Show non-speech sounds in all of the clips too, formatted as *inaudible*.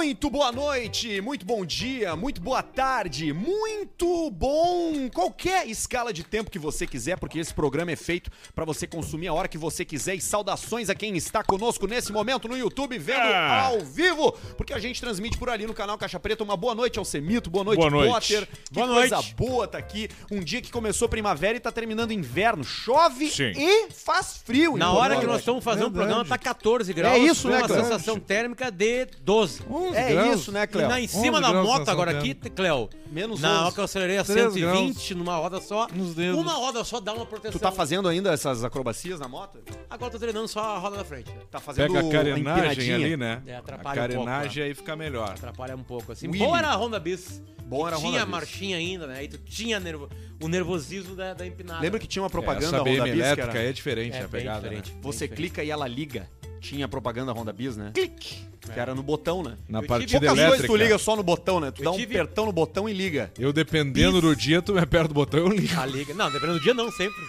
Muito boa noite, muito bom dia, muito boa tarde, muito bom qualquer escala de tempo que você quiser, porque esse programa é feito para você consumir a hora que você quiser. E saudações a quem está conosco nesse momento no YouTube, vendo Ah. ao vivo, porque a gente transmite por ali no canal Caixa Preta. Uma boa noite ao Semito, boa noite, Boa noite. Potter. Que Boa coisa noite. boa tá aqui. Um dia que começou primavera e tá terminando inverno. Chove Sim. e faz frio. Na hora que nós estamos fazendo o Verdade. programa, tá 14 graus. isso, com né, uma sensação térmica de 12. 11 É graus. isso, né, E Cléo? na, em cima 11 da graus moto agora aqui, Cléo, Menos na 11. hora que eu acelerei a 3 120 numa roda só, Nos dedos. uma roda só dá uma proteção. Tu tá fazendo ainda essas acrobacias na moto? Agora eu tô treinando só a roda da frente. né? Tá fazendo Pega a carenagem empinadinha. ali, né? É, a atrapalha um pouco, carenagem aí fica melhor. Atrapalha um pouco, assim. Willy. Bom era a Honda Bis. Bom era a E Honda Tinha a Bis. marchinha ainda, né? E tu tinha nervo- o nervosismo da, da empinada. Lembra que tinha uma É, propaganda Essa Honda BM Bis que elétrica era... é diferente É a bem pegada, diferente. né? Você clica e ela liga. Tinha propaganda Honda Bis, né? Clique. Que era no botão, né? Na Eu tive partida Poucas coisas tu liga só no botão, né? Tu Eu dá um tive- apertão no botão e liga. eu dependendo do dia, tu me aperta o botão e eu ligo. A liga. Não, dependendo do dia, não, sempre.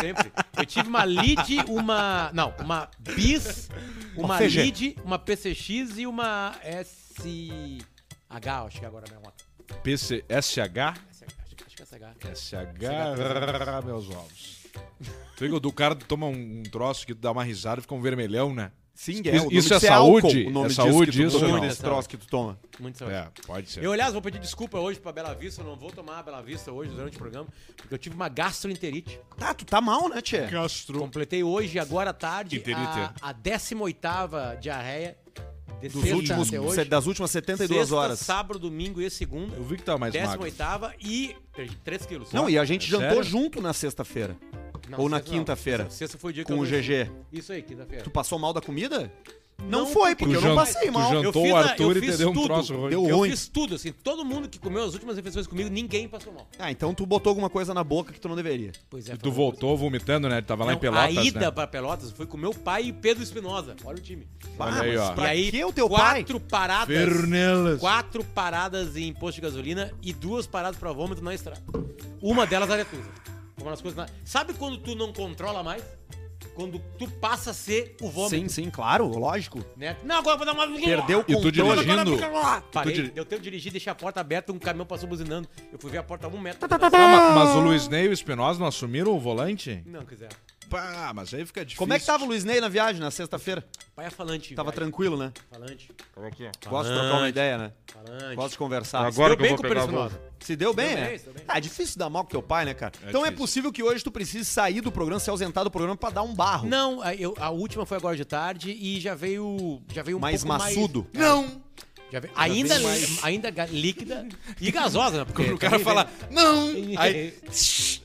Sempre. Eu tive uma lead, uma. Não, uma bis, uma FG. lead, uma PCX e uma SH, acho que agora é a minha moto. PC, SH? Acho, acho que é SH. SH, meus ovos. Tu liga, do cara toma um, um troço que tu dá uma risada e fica um vermelhão, né? Sim, Isso- é. O nome isso é saúde? álcool, o nome É disso saúde que tu isso toma, não? desse troço que tu toma. Muito saúde. É, pode ser. Eu, aliás, vou pedir desculpa hoje pra Bela Vista, eu não vou tomar a Bela Vista hoje durante o programa, porque eu tive uma gastroenterite. Tá, tu tá mal, né, Tchê? Castro. Completei hoje, agora à tarde, a, a 18ª diarreia Dos sexta últimos, hoje. das últimas 72 Sexta, horas. sábado, domingo e segunda. Eu vi que tava mais magro. 18ª e perdi 3 quilos. Não, e a gente É jantou sério? junto na sexta-feira. Ou na sexta quinta-feira. Sexta- Sexta foi o dia que Com eu o GG. Isso aí, quinta-feira. Tu passou mal da comida? Não, Não, foi, porque eu não passei tu mal. jantou Eu fiz o a- Arthur eu e te fiz deu um tudo. troço ruim. Deu Eu ruim. fiz tudo, assim, todo mundo que comeu as últimas refeições comigo, ninguém passou mal. Ah, então tu botou alguma coisa na boca que tu não deveria. Pois é. E tu voltou vomitando, né? Ele tava lá Não, em Pelotas, a ida né? pra Pelotas foi com meu pai e Pedro Espinosa. Olha o time. Olha aí, ó. Pra e aí, que o teu pai? quatro paradas. Fernelas. Quatro paradas em posto de gasolina e duas paradas pra vômito na estrada. Uma delas aretusa. Uma das coisas na... Sabe quando tu não controla mais? Quando tu passa a ser o vômito. Sim, sim, claro, lógico. Né? Não, agora eu vou dar uma. Perdeu o E tu controle. dirigindo? Parei, Tu diri- deu tempo de dirigir, deixei a porta aberta, um caminhão passou buzinando. Eu fui ver a porta a um metro. Ah, ma- mas o Luiz Ney e o Espinosa não assumiram o volante? Não, quiser. Pá, mas aí fica difícil. Como é que tava o Luiz Ney na viagem, na sexta-feira? Pai é falante. Tava vai. tranquilo, né? Falante. Gosto de trocar uma ideia, né? Falante. Gosto de conversar. Deu bem com o Pedro Espinosa. Se deu bem, Deu é? bem, se deu bem. Ah, é difícil dar mal com teu pai, né, cara? então é difícil. possível que hoje tu precise sair do programa, se ausentar do programa pra dar um barro. Não, a, eu- a última foi agora de tarde e já veio. Já veio um mais pouco maçudo. Mais, Não! Já veio- ainda, mais- ainda líquida e gasosa, né? Porque O cara fala, não! *laughs* Aí,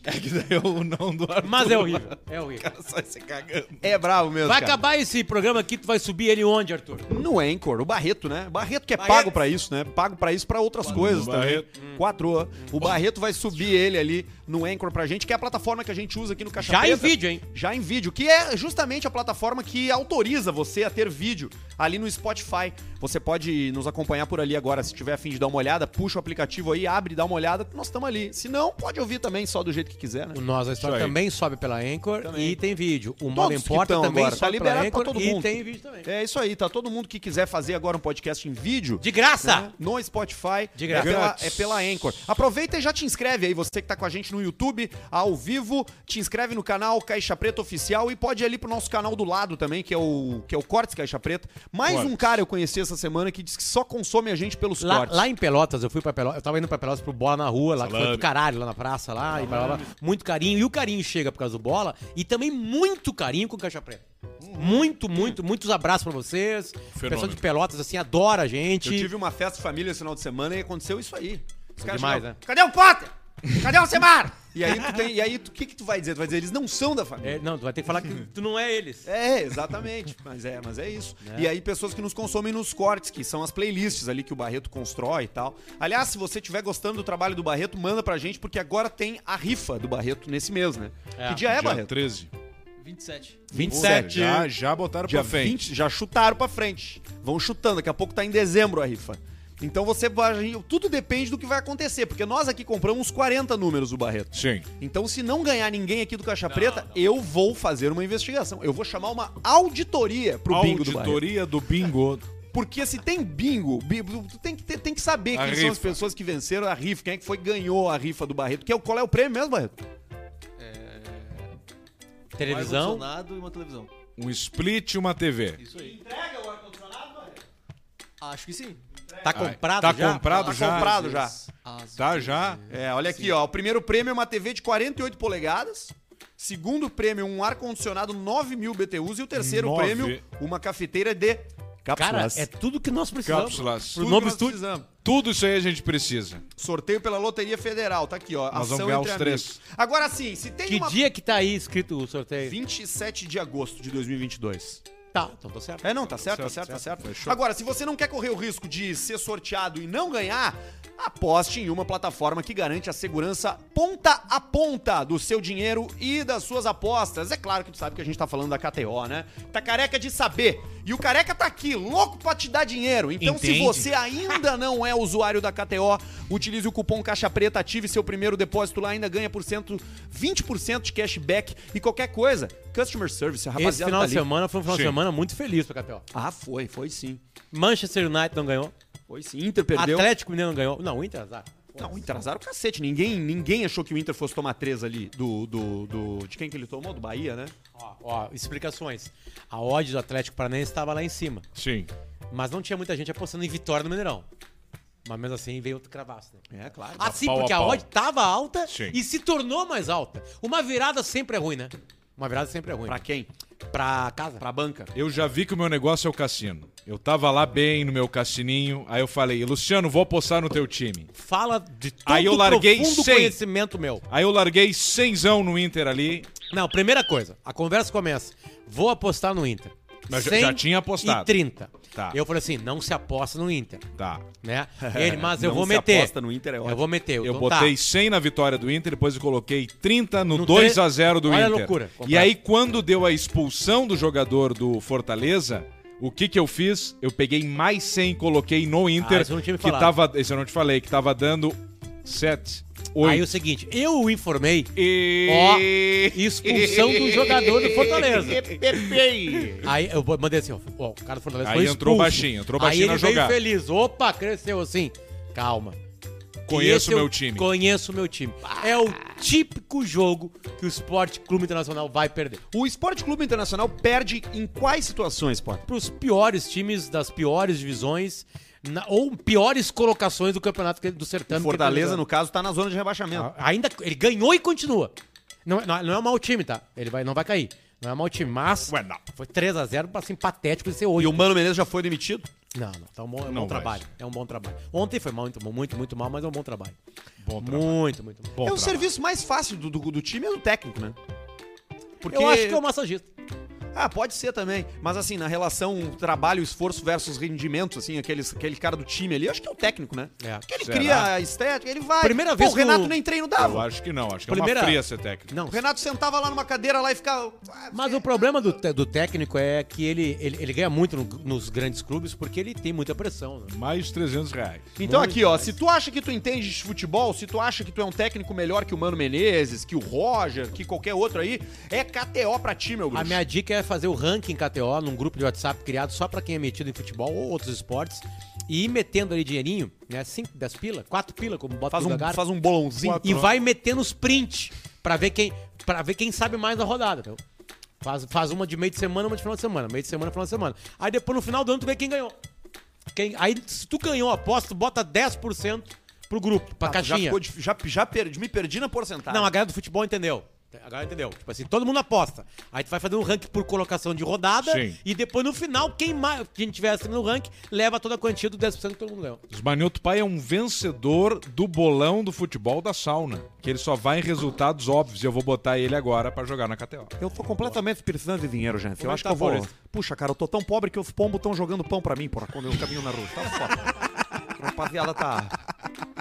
é que daí é o não do Arthur. Mas é horrível. É horrível. Sai se cagando. É bravo mesmo, Vai cara. acabar esse programa aqui, tu vai subir ele onde, Arthur? No Anchor, o Barreto, né? Barreto que é Barreto. pago pra isso, né? Pago pra isso pra outras coisas no também. Barreto. Quatro. O Barreto vai subir ele ali no Anchor pra gente, que é a plataforma que a gente usa aqui no Caixa Já em Preta. vídeo, hein? Já em vídeo, que é justamente a plataforma que autoriza você a ter vídeo ali no Spotify. Você pode nos acompanhar por ali agora, se tiver a fim de dar uma olhada, puxa o aplicativo aí, abre, dá uma olhada, nós estamos ali. Se não, pode ouvir também só do jeito que quiser, né? O Nós a História também sobe pela Anchor Também. e tem vídeo. O que Importa também agora, tá sobe pela liberado pra Anchor todo e mundo. tem vídeo também. É isso aí, tá? Todo mundo que quiser fazer agora um podcast em vídeo, De graça! né, no Spotify. De graça. É pela, é pela Anchor. Aproveita e já te inscreve aí, você que tá com a gente no YouTube, ao vivo, te inscreve no canal Caixa Preta Oficial e pode ir ali pro nosso canal do lado também, que é o, que é o Cortes Caixa Preta. Mais Cortes. um cara eu conheci essa semana que diz que só consome a gente pelos Lá, cortes. lá em Pelotas, eu fui pra Pelotas, eu tava indo pra Pelotas pro Bola na rua, lá que foi Salame. do caralho, lá na praça, lá, e blá, blá, blá. muito carinho. E o carinho chega por causa do Bola, e também muito carinho com o Caixa Preta. Muito, muito, muitos abraços pra vocês. O pessoal de Pelotas, assim, adora a gente. Eu tive uma festa de família esse final de semana e aconteceu isso aí. Os caras demais, chegaram, né? Cadê o Potter? Cadê o Semar? E aí tu tem, e aí tu- o que que tu vai dizer? Tu vai dizer eles não são da família. É, não, tu vai ter que falar que tu não é eles. É, exatamente. Mas é, mas é isso. E aí, pessoas que nos consomem nos cortes, que são as playlists ali que o Barreto constrói e tal. Aliás, se você estiver gostando do trabalho do Barreto, manda pra gente, porque agora tem a rifa do Barreto nesse mês, né? É. Que dia é, Dia Barreto? 13. 27. 27. Já, já botaram Dia pra frente. 20, já chutaram pra frente. Vão chutando, daqui a pouco tá em dezembro a rifa. Então você vai. Tudo depende do que vai acontecer, porque nós aqui compramos uns 40 números do Barreto. Sim. Então, se não ganhar ninguém aqui do Caixa Preta, eu vou fazer uma investigação. Eu vou chamar uma auditoria pro bingo do Barreto. Auditoria do bingo. Porque se tem bingo, bi- tu tem que, ter- tem que saber A quem são as rifa. pessoas que venceram a rifa, quem é que foi ganhou a rifa do Barreto. Que é, o- qual é o prêmio mesmo, Barreto? Televisão. ar-condicionado e uma televisão. Um split e uma TV. Isso aí. Entrega o ar-condicionado, Barreto? Acho que sim. Tá comprado tá já? comprado Tá já? comprado já. Tá já? É, olha aqui, ó. O primeiro prêmio é uma TV de 48 polegadas. Segundo prêmio, um ar-condicionado 9 mil BTUs. E o terceiro Nove. prêmio, uma cafeteira de Cara, cápsulas. é tudo que nós precisamos. Cápsulas. Pro novo estúdio. precisamos. Tudo isso aí a gente precisa. Sorteio pela Loteria Federal. Tá aqui, ó. Nós vamos Ação ganhar entre os amigos. três. Agora sim, se tem Que uma... dia que tá aí escrito o sorteio? 27 de agosto de 2022. Tá, então tá certo. É, não, tá certo, tá Certo, certo, tá certo. Fechou. Agora, se você não quer correr o risco de ser sorteado e não ganhar, aposte em uma plataforma que garante a segurança ponta a ponta do seu dinheiro e das suas apostas. É claro que tu sabe que a gente tá falando da KTO, né? Tá careca de saber. E o careca tá aqui, louco pra te dar dinheiro. Então, se você ainda não é usuário da KTO, utilize o cupom Caixa Preta, ative seu primeiro depósito lá, ainda ganha por cento, 20% de cashback e qualquer coisa. Customer Service, a Esse rapaziada final tá de semana foi um final de Sim. Semana muito feliz pra KTO. Ah, foi, foi sim. Manchester United não ganhou. Foi sim. Inter perdeu. Atlético Mineiro não ganhou. Não, o Inter azar. Não, o Inter azar o cacete. Ninguém, ninguém achou que o Inter fosse tomar três ali do, do, do- De quem que ele tomou? Do Bahia, né? Ó, ó, explicações. A odd do Atlético Paranaense estava lá em cima. Sim. Mas não tinha muita gente apostando em vitória no Mineirão. Mas mesmo assim veio outro cravaço, né? É, claro. Assim, pau a porque a pau. odd tava alta Sim. e se tornou mais alta. Uma virada sempre é ruim, né? Uma virada sempre é ruim. Pra quem? Pra casa. Pra banca. Eu já vi que o meu negócio é o cassino. Eu tava lá bem no meu cassininho, aí eu falei, Luciano, vou apostar no teu time. Fala de todo Aí eu larguei profundo 100. conhecimento meu. Aí eu larguei cenzão no Inter ali, Não, primeira coisa, a conversa começa. Vou apostar no Inter. Mas já- já tinha apostado. E 30. Tá. Eu falei assim, não se aposta no Inter, tá. né? *laughs* Ele, mas eu Não vou se meter. aposta no Inter, é eu ótimo. vou meter. Eu então botei tá. 100 na vitória do Inter, depois eu coloquei 30 no, No 2 a 0 do Olha a Inter. loucura. E aí quando deu a expulsão do jogador do Fortaleza, o que que eu fiz? Eu peguei mais 100 e coloquei no Inter, Ah, isso eu não tinha me que falado. tava, esse eu não te falei, que tava dando 7, 8. Aí o seguinte, eu o informei, E... ó, expulsão do jogador do Fortaleza. *laughs* Aí eu mandei assim, ó, ó, o cara do Fortaleza Aí foi entrou expulso. baixinho, entrou baixinho Aí na ele veio jogada. feliz, opa, cresceu assim. Calma. Conheço Esse eu meu time. Conheço o meu time. É o típico jogo que o Esporte Clube Internacional vai perder. O Esporte Clube Internacional perde em quais situações, Potter? Para os piores times das piores divisões na- ou piores colocações do campeonato que- do certame. tá Fortaleza, no caso, tá na zona de rebaixamento. Ah, Ainda ele ganhou e continua. Não, não, não é um mau time, tá? Ele vai, não vai cair. Não é um mau time, mas Ué, não. foi 3x0 assim, patético de ser E hoje. o Mano Menezes já foi demitido? Não, não, tá um bom, é um Não bom trabalho. É um bom trabalho. Ontem foi muito, muito, muito mal, mas é um bom trabalho. Bom trabalho. Muito, muito bom. Bom é o trabalho. serviço mais fácil do, do, do time é do técnico, né? Porque... Eu acho que é o massagista. Ah, pode ser também. Mas assim, na relação trabalho, esforço versus rendimento, assim, aqueles, aquele cara do time ali, eu acho que é o técnico, né? É. Porque ele Será? cria a estética, ele vai. Primeira Pô, vez o que Renato o- nem treino Eu dava. acho que não, acho que Primeira- é uma fria ser técnico. Não, O Renato sentava lá numa cadeira lá e ficava. "Ah, Mas o problema do, te- do técnico é que ele, ele, ele ganha muito no- nos grandes clubes porque ele tem muita pressão. né? Mais de 300 reais. Então Muito aqui, ó, mais. se tu acha que tu entende de futebol, se tu acha que tu é um técnico melhor que o Mano Menezes, que o Roger, que qualquer outro aí, é KTO pra ti, meu A bruxo. minha dica é fazer o ranking KTO num grupo de WhatsApp criado só pra quem é metido em futebol ou outros esportes e ir metendo ali dinheirinho, né? 5, 10 pila, 4 pila, como bota Faz um, Gagar, faz um bolãozinho. e vai metendo os print pra ver quem para ver quem sabe mais da rodada, entendeu? Faz, faz uma de meio de semana, uma de final de semana, meio de semana, final de semana. Aí depois no final do ano tu vê quem ganhou. Quem, aí se tu ganhou a aposta, tu bota 10% pro grupo, pra já, caixinha. ficou dif- já, já perdi, me perdi na porcentagem. Não, a galera do futebol entendeu. A galera entendeu. Tipo assim, todo mundo aposta. Aí tu vai fazer um ranking por colocação de rodada Sim. e depois no final, quem mais quem tiver acima no ranking leva toda a quantia do 10% que todo mundo ganhou. Osmanilto Pai é um vencedor do bolão do futebol da sauna. Que ele só vai em resultados óbvios. E eu vou botar ele agora pra jogar na KTO. Eu tô completamente precisando de dinheiro, gente. Eu é acho que que eu tá vou. Puxa, cara, eu tô tão pobre que os pombos estão jogando pão pra mim, porra, quando eu caminho na rua. Tá foda. Rapaziada, tá.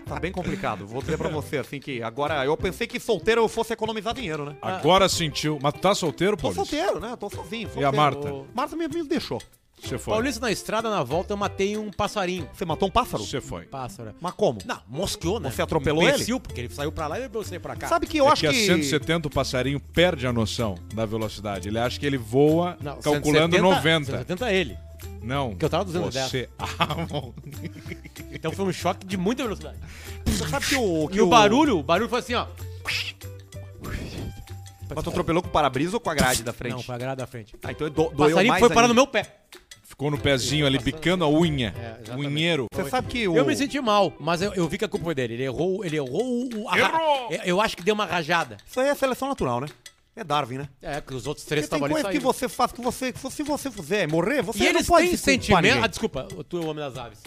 Tá bem complicado. Vou dizer pra você, assim, que agora eu pensei que solteiro eu fosse economizar dinheiro, né? Agora sentiu. Mas tu tá solteiro, Tô Paulo? solteiro, né? Tô sozinho. E a solteiro. Marta? Marta me, me deixou. Você foi. Paulista na estrada, na volta, eu matei um passarinho. Você matou um pássaro? Você foi. Pássaro. Mas como? Não, mosqueou, né? Você atropelou Imbecil, porque ele saiu pra lá e eu saí pra cá. Sabe que eu é acho que a que. 170 o passarinho perde a noção da velocidade. Ele acha que ele voa Não, calculando 170, 90. 170 é ele. Não. Porque eu tava 210. Você. Ah, *laughs* bom. *laughs* Então foi um choque de muita velocidade. Você sabe que o. Que E o barulho, o barulho foi assim, ó. Mas tu atropelou com o para-brisa ou com a grade da frente? Não, foi a grade da frente. Ah, então do, O doeu passarinho mais foi parar ainda. no meu pé. Ficou no pezinho ali, picando a unha. É. Unheiro. Você sabe que o. Eu me senti mal, mas eu, eu vi que a culpa foi dele. Ele errou, ele errou o. a- Errou! Eu, eu acho que deu uma rajada. Isso aí é seleção natural, né? É Darwin, né? É, que os outros três tem estavam ali coisa que você faz que você. que Se você fizer morrer, você E não eles pode têm sentimento. Ah, desculpa, tu é o homem das aves.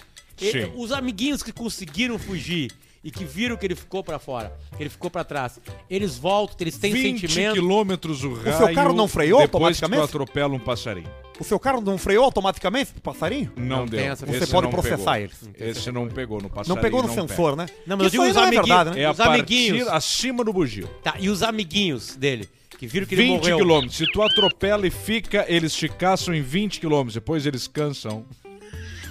E- os amiguinhos que conseguiram fugir e que viram que ele ficou pra fora, que ele ficou pra trás, eles voltam, eles têm 20 sentimento. quilômetros o raio. seu carro não freou depois automaticamente? atropela um passarinho. O seu carro não freou automaticamente pro passarinho? Não, Não deu. tem essa- Você Esse pode processar pegou. eles. Esse não pegou no passarinho. Não pegou no não sensor, né? Não, mas eu digo os não é amiguinhos. verdade, pega. né? É a Os amiguinhos. acima do bugio. Tá, e os amiguinhos dele, que viram que ele 20 morreu. quilômetros. Se tu atropela e fica, eles te caçam em 20 quilômetros. Depois eles cansam.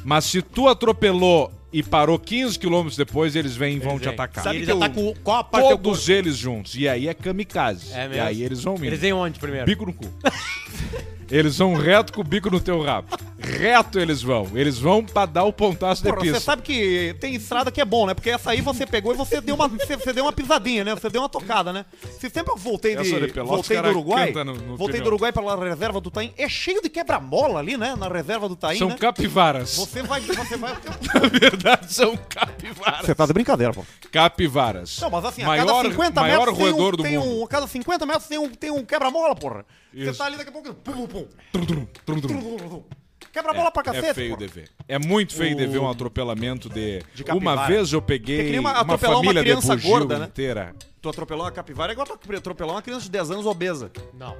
Mas se tu atropelou e parou 15 quilômetros depois, eles vêm e vão Eles te vêm. atacar. Sabe que ele eu- atacam qual a parte? Todos eles juntos. E aí é kamikaze. É e mesmo? aí eles vão indo. Eles vêm onde primeiro? Bico no cu. *laughs* Eles vão reto com o bico no teu rabo. Reto eles vão. Eles vão pra dar o pontaço de Porra, você pista. sabe que tem estrada que é bom, né? Porque essa aí você pegou e você deu uma, você, você deu uma pisadinha, né? Você deu uma tocada, né? Se sempre eu voltei de, de Pelotas, voltei do Uruguai, no- no voltei pneu. do Uruguai pela reserva do Taim, é cheio de quebra-mola ali, né? Na reserva do Taim, São né? capivaras. Você vai, você vai... *laughs* Na verdade, são capivaras. Você tá de brincadeira, pô. Capivaras. Não, mas assim, a maior, cada 50 maior metros tem um, roedor do tem mundo. um, a cada 50 metros tem um, tem um quebra-mola, porra. Você Isso. tá ali daqui a pouco... Pum, pum, Trum, trum, trum, trum. pum, pum, pum. Quebra-mola pra cacete, É feio de ver. É muito feio de O- ver um atropelamento de. De uma vez eu peguei uma- uma, atropelar uma família de criança bugio gorda, né? inteira. Tu atropelou uma capivara é igual tu atropelar uma criança de 10 anos obesa. Não.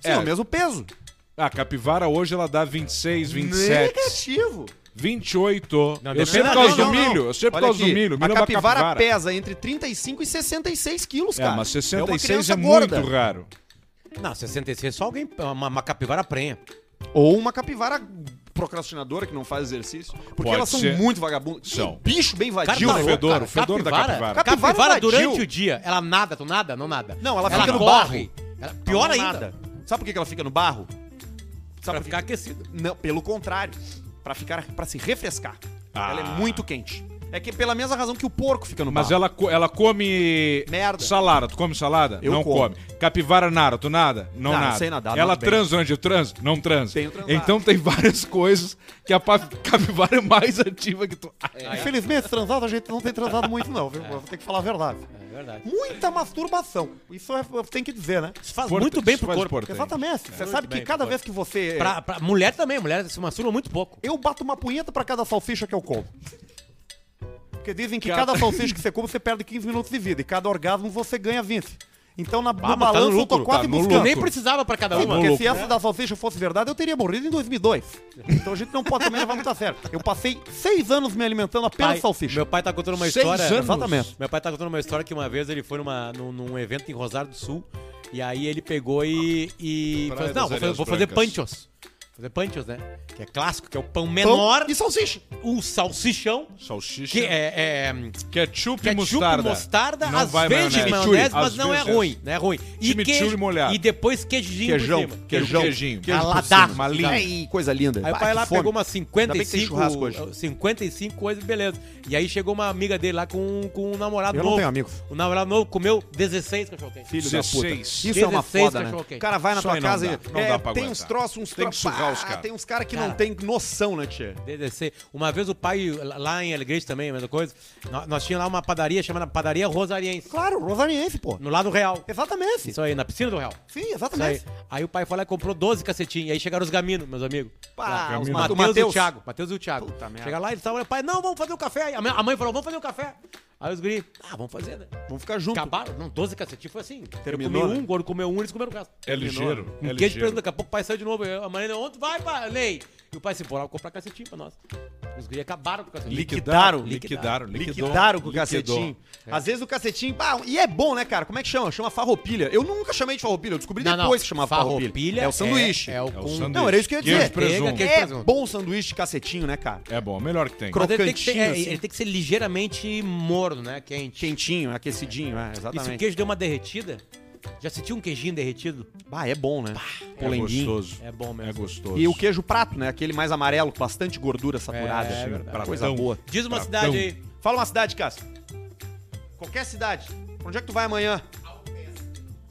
Sim, É. é o mesmo peso. A capivara hoje ela dá 26, 27, Negativo. 28. Não, eu sei por causa não, do não, milho. Eu sei por Olha causa do milho. A é uma capivara, capivara. pesa entre 35 e 66 quilos, É, cara. mas uma 66 criança é, gorda. muito raro. Não, 66 é só alguém, uma, uma capivara prenha. Ou uma capivara procrastinadora que não faz exercício. Porque Pode elas são ser. muito vagabundas. São. Que bicho bem Cara, vadio, tá o né? louco, fedor, cara. o fedor da capivara. Capivara Capivara durante o dia, ela nada, tu nada? Não nada. Não, ela fica no corre. barro. Ela- pior Não, ainda. nada. Sabe por que ela fica no barro? Sabe Pra ficar aquecida. Não, pelo contrário. Pra ficar, para se refrescar. Ah. Ela é muito quente. É que pela mesma razão que o porco fica no Mas barro. ela, ela come. Merda. Salada. Tu come salada? Eu não como. come. Capivara nada, tu nada? Não Não, nada. eu sei nadar, ela bem. transa durante o trans? Não transa. Tenho transado. Então tem várias coisas que a pa- capivara é mais ativa que tu. Infelizmente, transado a gente não tem transado muito, não, viu? Vou ter que falar a verdade. É verdade. Muita masturbação. Isso é, tem que dizer, né? Isso faz Forte- muito bem isso pro faz corpo. importante. Exatamente. Você sabe que bem, cada vez que você. Pra, pra mulher também, mulher se masturba muito pouco. Eu bato uma punheta pra cada salsicha que eu como. Porque dizem que Cada- cada salsicha que você come, você perde 15 minutos de vida. E cada orgasmo você ganha 20. Então, na, Ah, no mas tá no balanço, eu tô lucro, quase tá buscando. nem precisava pra cada uma. porque louco, se essa da salsicha fosse verdade, eu teria morrido em 2002. Então a gente não pode também levar muito a sério. Eu passei seis anos me alimentando apenas Pai- salsicha. Meu pai tá contando uma Seis história. anos? Exatamente. Meu pai tá contando uma história que uma vez ele foi numa, num, num evento em Rosário do Sul. E aí ele pegou e. e falou assim, não, vou, fazer, vou fazer Brancas." panchos. Fazer panchos, né? Que é clássico, que é o pão Pão menor, e salsicha. o salsichão, Salsicha. que é, é Ketchup, e ketchup, mostarda. mostarda, Não às vai vezes maionese. maionese, mas não é ruim, não é ruim. E Chimichurri molhado. E depois queijinho Queijão. por cima. Queijão. Queijinho. Queijo cima. Uma linha. Ai, coisa linda. Aí o pai lá fome. pegou umas Ainda bem que tem 55, churrasco hoje. 55 coisas, beleza. E aí chegou uma amiga dele lá com, com um namorado Eu novo. não tenho amigos. O namorado novo comeu 16 cachorro-quente. Filho da puta. 16. Isso é uma 16 foda, né? O cara vai na tua casa e não é, dá pra tem aguentar. uns troços, uns Tem troços. Ah, caras. Tem uns caras que Cara. não tem noção, né, tia? 16. Uma vez o pai, lá em Alegrete também, a mesma coisa, nós, nós tínhamos lá uma padaria chamada Padaria Rosariense. Claro, rosariense, pô. No lado real. Exatamente. Isso aí, na piscina do real. Sim, Isso aí. exatamente. Aí o pai foi lá e comprou 12 cacetinhos. E aí chegaram os gaminos, meus amigos. Pá, Lá. os o Ma- o Matheus e o Mateus. Thiago. Matheus e o Thiago. Puta merda. Chega lá e eles estavam, pai, não, vamos fazer um café. Aí a mãe- a mãe falou, vamos fazer um café. Aí os guris, ah, vamos fazer, né? Vamos ficar juntos. Acabaram, não, 12 cacetinhos foi assim. Terminou, eu comi né? um, gordo comeu um, eles comeram o resto. É ligeiro. Um É ligeiro. daqui a pouco o pai saiu de novo. Eu- A mãe, onde vai, pai? Lei. E o pai se bora, comprar cacetinho pra nós. Os guris acabaram com o cacetinho. Liquidaram. Liquidaram. Liquidou. Liquidaram com o cacetinho. Às vezes o cacetinho. Ah, e é bom, né, cara? Como é que chama? Chama farroupilha. Eu nunca chamei de farroupilha, eu descobri Não, não. depois que chamava farroupilha. Farroupilha É o sanduíche. É, é o É o sanduíche. Não, era isso que eu ia dizer. de presunto. É bom sanduíche de cacetinho, né, cara? É bom, é melhor que tem. Cro- Mas ele tem, que ser, crocantinho, é, assim. ele tem que ser ligeiramente morno, né? Quente. Quentinho, aquecidinho, é, E se o exatamente. queijo deu uma derretida, Já sentiu um queijinho derretido? Ah, é bom, né? É Polenguinho. gostoso. É bom mesmo. É gostoso. E o queijo prato, né? Aquele mais amarelo, com bastante gordura saturada. É, é assim, verdade. coisa Pratão. boa. Diz uma Pratão. cidade aí. Fala uma cidade, Cássio. Qualquer cidade. Pra Onde é que tu vai amanhã?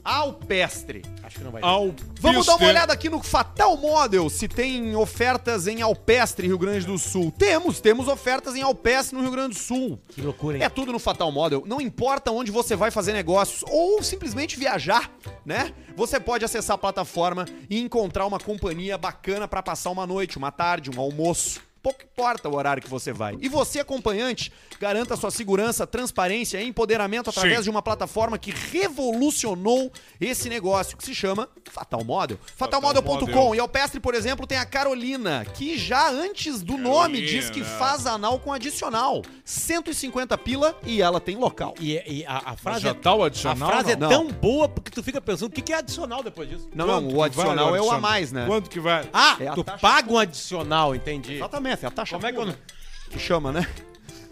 Alpestre. Acho que não vai. Alpiste. Vamos dar uma olhada aqui no Fatal Model, se tem ofertas em Alpestre, Rio Grande do Sul. Temos, temos ofertas em Alpestre, no Rio Grande do Sul. Que loucura, hein? É tudo no Fatal Model. Não importa onde você vai fazer negócios ou simplesmente viajar, né? Você pode acessar a plataforma e encontrar uma companhia bacana pra passar uma noite, uma tarde, um almoço. Pouco importa o horário que você vai. E você, acompanhante, garanta sua segurança, transparência e empoderamento através Sim. de uma plataforma que revolucionou esse negócio, que se chama Fatal Model. Fatalmodel.com. Model. E Alpestre, por exemplo, tem a Carolina, que já antes do nome diz que Carolina. faz anal com adicional. 150 pila e ela tem local. E, e a, a frase, já é, tá o adicional, a frase é não? tão boa porque tu fica pensando o que, que é adicional depois disso. Não, Quanto não, o adicional vale é o a mais, né? Quanto que vai? Ah, É tu taxa paga um adicional, entendi. Exatamente, é a taxa Como é que eu que chama, né?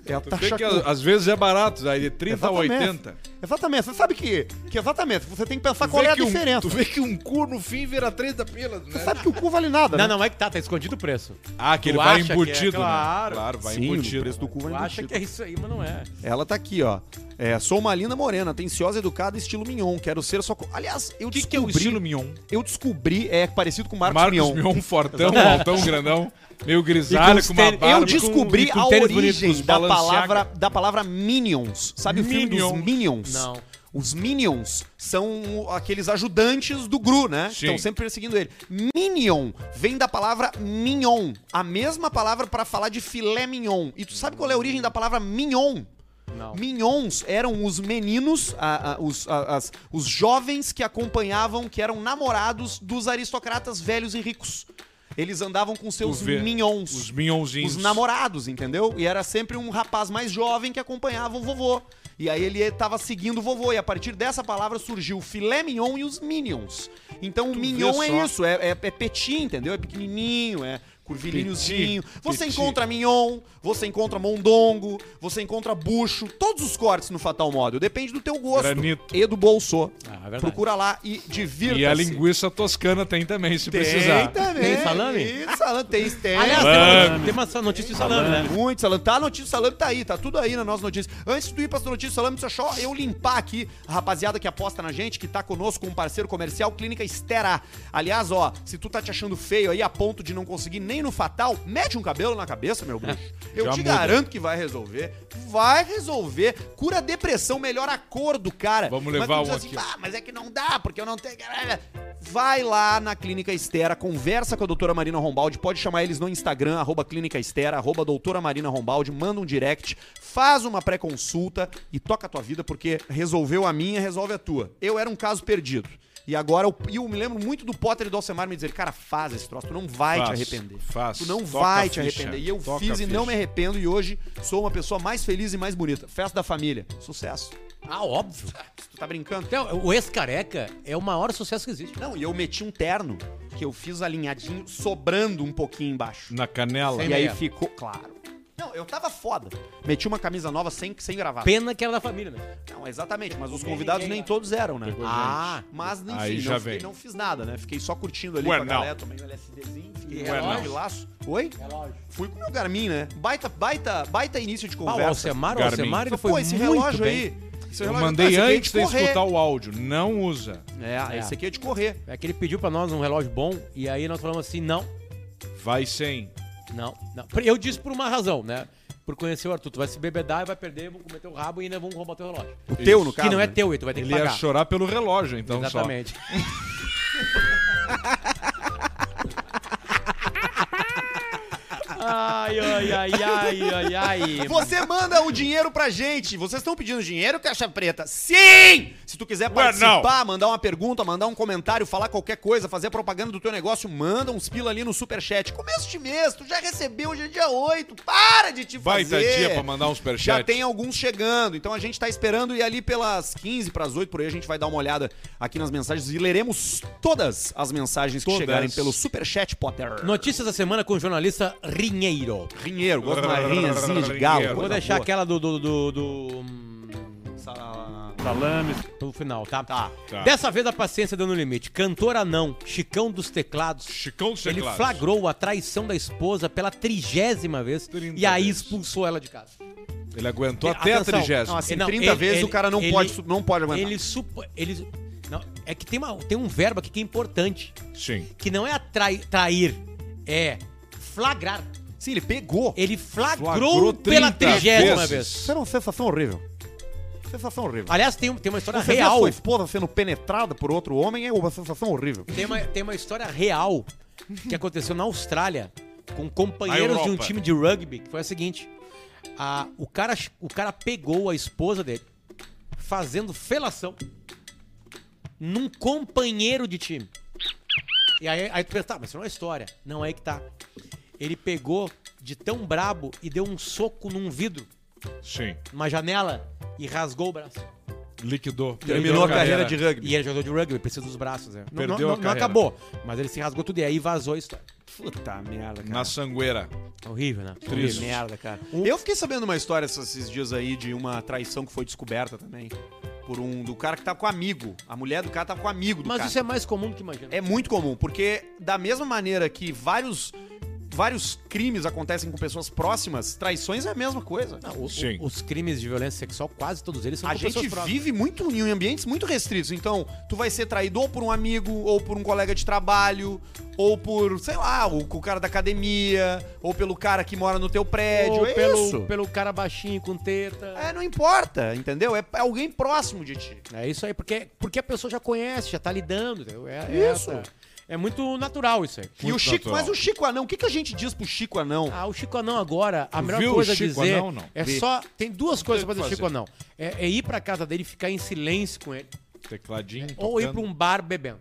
É a Tu taxa que às vezes é barato, aí de 30 a Exatamente. 80. Exatamente, você sabe que, que exatamente, você tem que pensar Tu qual é a que um- diferença. tu vê que um cu no fim vira 30 pilas, né? Você sabe que o cu vale nada, Não, né? não é que tá, tá escondido o preço. Ah, que Tu ele vai acha é, embutido, claro. né? Claro, vai Sim, embutido. o preço do cu vai Tu acha embutido. que é isso aí, mas não é. Ela tá aqui, ó. É, sou uma linda morena, atenciosa, educada, estilo mignon. Quero ser co- Aliás, eu O que, descobri... que é o estilo mignon? Eu descobri, é parecido com o Marcos, Marcos Mignon. Mignon, fortão, altão, grandão, *laughs* meio grisalho, com com uma barba. Eu descobri com a origem da palavra, da palavra Minions. Sabe o filme Minions. dos Minions? Não. Os Minions são aqueles ajudantes do Gru, né? Sim. Estão sempre perseguindo ele. Minion vem da palavra mignon. A mesma palavra para falar de filé mignon. E tu sabe qual é a origem da palavra mignon? Não. Mignons eram os meninos, a- a- os, a- as- os jovens que acompanhavam, que eram namorados dos aristocratas velhos e ricos. Eles andavam com seus vê mignons. Os minhonzinhos. Os namorados, entendeu? E era sempre um rapaz mais jovem que acompanhava o vovô. E aí ele tava seguindo o vovô. E a partir dessa palavra surgiu o filé mignon e os minions. Então o Tu mignon vê é isso, é, é, é petit, entendeu? É pequenininho, é curvilíniozinho. Você petit. encontra mignon, você encontra mondongo, você encontra bucho. Todos os cortes no Fatal Model. Depende do teu gosto. Granito. E do bolso. Ah, é. Procura lá e divirta-se. E a linguiça toscana tem também, se Tem precisar. também. Tem salame? Isso, salame. Tem, tem. Aliás, Salame. tem uma, tem uma notícia de salame, né? Muito salame. Tá, a notícia do salame tá aí, tá tudo aí na nossa notícia. Antes de tu ir pra notícia do salame, deixa só eu limpar aqui a rapaziada que aposta na gente, que tá conosco com um parceiro comercial, Clínica Estera. Aliás, ó, se tu tá te achando feio aí a ponto de não conseguir nem no Fatal, mete um cabelo na cabeça, meu bruxo. *laughs* Eu Já te muda. garanto que vai resolver. Vai resolver. Cura a depressão, melhora a cor do cara. Vamos Mas levar diz um assim, aqui, ah, mas é que não dá, porque eu não tenho. *laughs* Vai lá na Clínica Estera, conversa com a doutora Marina Rombaldi, pode chamar eles no Instagram, arroba Clínica Estera, arroba doutora Marina Rombaldi, manda um direct, faz uma pré-consulta e toca a tua vida, porque resolveu a minha, resolve a tua. Eu era um caso perdido. E agora, eu, e eu me lembro muito do Potter e do Alcemar me dizer, cara, faz esse troço, tu não vai te Faz, arrepender. faz. Tu não Toca vai te ficha, arrepender. E eu toca fiz e não me arrependo e hoje sou uma pessoa mais feliz e mais bonita. Festa da família. Sucesso. Ah, óbvio. *laughs* Tu tá brincando? Então, o ex-careca é o maior sucesso que existe. Não, e eu meti um terno que eu fiz alinhadinho, sobrando um pouquinho embaixo. Na canela. Sem e aí meia. ficou, claro. Não, eu tava foda. Meti uma camisa nova sem, sem gravata. Pena que era da família, né? Não, exatamente, mas os convidados nem todos eram, né? Ah, Mas, enfim, Aí já não, fiquei- vem. não fiz nada, né? Fiquei só curtindo ali Ué, com a não. galera, tomei um LSDzinho, fiquei Ué, não. tranquilaço. Oi? relógio. Fui com o meu Garmin, né? Baita, baita, baita início de Ah, o conversa. Alcemar, o Garmin. Alcemar, ele Pô, foi esse muito relógio bem. aí... Esse Eu relógio- mandei Ah, esse aqui é antes de correr. escutar o áudio. Não usa. É, É. esse aqui é de correr. É que ele pediu pra nós um relógio bom e aí nós falamos assim, não, Vai sem. Não, não. Eu disse por uma razão, né? Por conhecer o Arthur, tu vai se bebedar e vai perder, vão comer teu rabo e ainda vão roubar teu relógio. O teu, no que caso. não é teu, e tu vai ter Ele que ia pagar. chorar pelo relógio, então Exatamente. *laughs* ai, ai, ai, ai, ai, ai. Você manda o dinheiro pra gente. Vocês estão pedindo dinheiro, Caixa Preta? Sim! Se tu quiser participar, mandar uma pergunta, mandar um comentário, falar qualquer coisa, fazer propaganda do teu negócio, manda uns pila ali no superchat. Começo de mês, tu já recebeu, hoje é dia 8. Para de te Vai fazer. tá dia pra mandar um superchat. Já tem alguns chegando, então a gente tá esperando e ali pelas 15 pras 8 por aí a gente vai dar uma olhada aqui nas mensagens e leremos todas as mensagens que Todas. chegarem pelo superchat Potter. Notícias da semana com o jornalista Rinheiro. Rinheiro, gosto de uma rinhazinha de galo. Rinheiro. Vou deixar boa. aquela do. do, do, do- Salames. No final, tá? Tá. Tá. Dessa vez a paciência deu no limite. Cantor anão, Chicão dos Teclados. Chicão dos Ele teclados. flagrou a traição da esposa pela trigésima vez 30 e aí vezes. expulsou ela de casa. Ele aguentou Atenção. até a trigésima. Não, assim, Não, 30 ele- vezes ele- o cara não, ele- pode, não pode aguentar. Ele supo, ele não, é que tem, uma, tem um verbo aqui que é importante, Sim. que não é atrai, trair, é flagrar. Sim, ele pegou. Ele flagrou, Flagrou pela 30 trigésima vezes. vez. Isso era uma sensação horrível. Sensação horrível. Aliás, tem, tem uma história Você vê a real. sua esposa sendo penetrada por outro homem é uma sensação horrível. Tem uma, tem uma história real que aconteceu na Austrália com companheiros de um Europa. time de rugby, que foi a seguinte. A, o, cara, o cara pegou a esposa dele fazendo felação num companheiro de time. E aí, aí tu pensa, tá, mas isso não é história. Não, é aí que tá. Ele pegou de tão brabo e deu um soco num vidro, Sim. numa janela, e rasgou o braço. Liquidou. Terminou a carreira de rugby. E ele jogador de rugby, precisa dos braços, né? Não- Perdeu não, a não, não carreira. acabou, mas ele se rasgou tudo e aí vazou a história. Puta merda, cara. Na sangueira. Horrível, né? Que Triste. merda, cara. Eu fiquei sabendo uma história esses dias aí de uma traição que foi descoberta também. Por um. Do cara que tava com amigo. A mulher do cara tava com amigo do Mas cara. isso é mais comum do que imagina. É muito comum, porque da mesma maneira que vários. Vários crimes acontecem com pessoas próximas, traições é a mesma coisa. Não, o- Sim. o- os crimes de violência sexual, quase todos eles são A com gente pessoas próximas. vive muito em ambientes muito restritos. Então, tu vai ser traído ou por um amigo, ou por um colega de trabalho, ou por, sei lá, o, o cara da academia, ou pelo cara que mora no teu prédio. Ou é pelo, isso. pelo cara baixinho com teta. É, não importa, entendeu? É, é alguém próximo de ti. É, isso aí, porque, porque a pessoa já conhece, já tá lidando. entendeu? É, é Isso. essa- É muito natural isso aí. e o Chico, natural. mas o Chico Anão, o que, que a gente diz pro Chico Anão? Ah, o Chico Anão agora, a Tu melhor coisa a Chico dizer Anão, não? é Vi. só. Tem duas coisas pra fazer o Chico. Anão. É, é ir pra casa dele e ficar em silêncio com ele. Tecladinho. Ou ir pra um bar bebendo.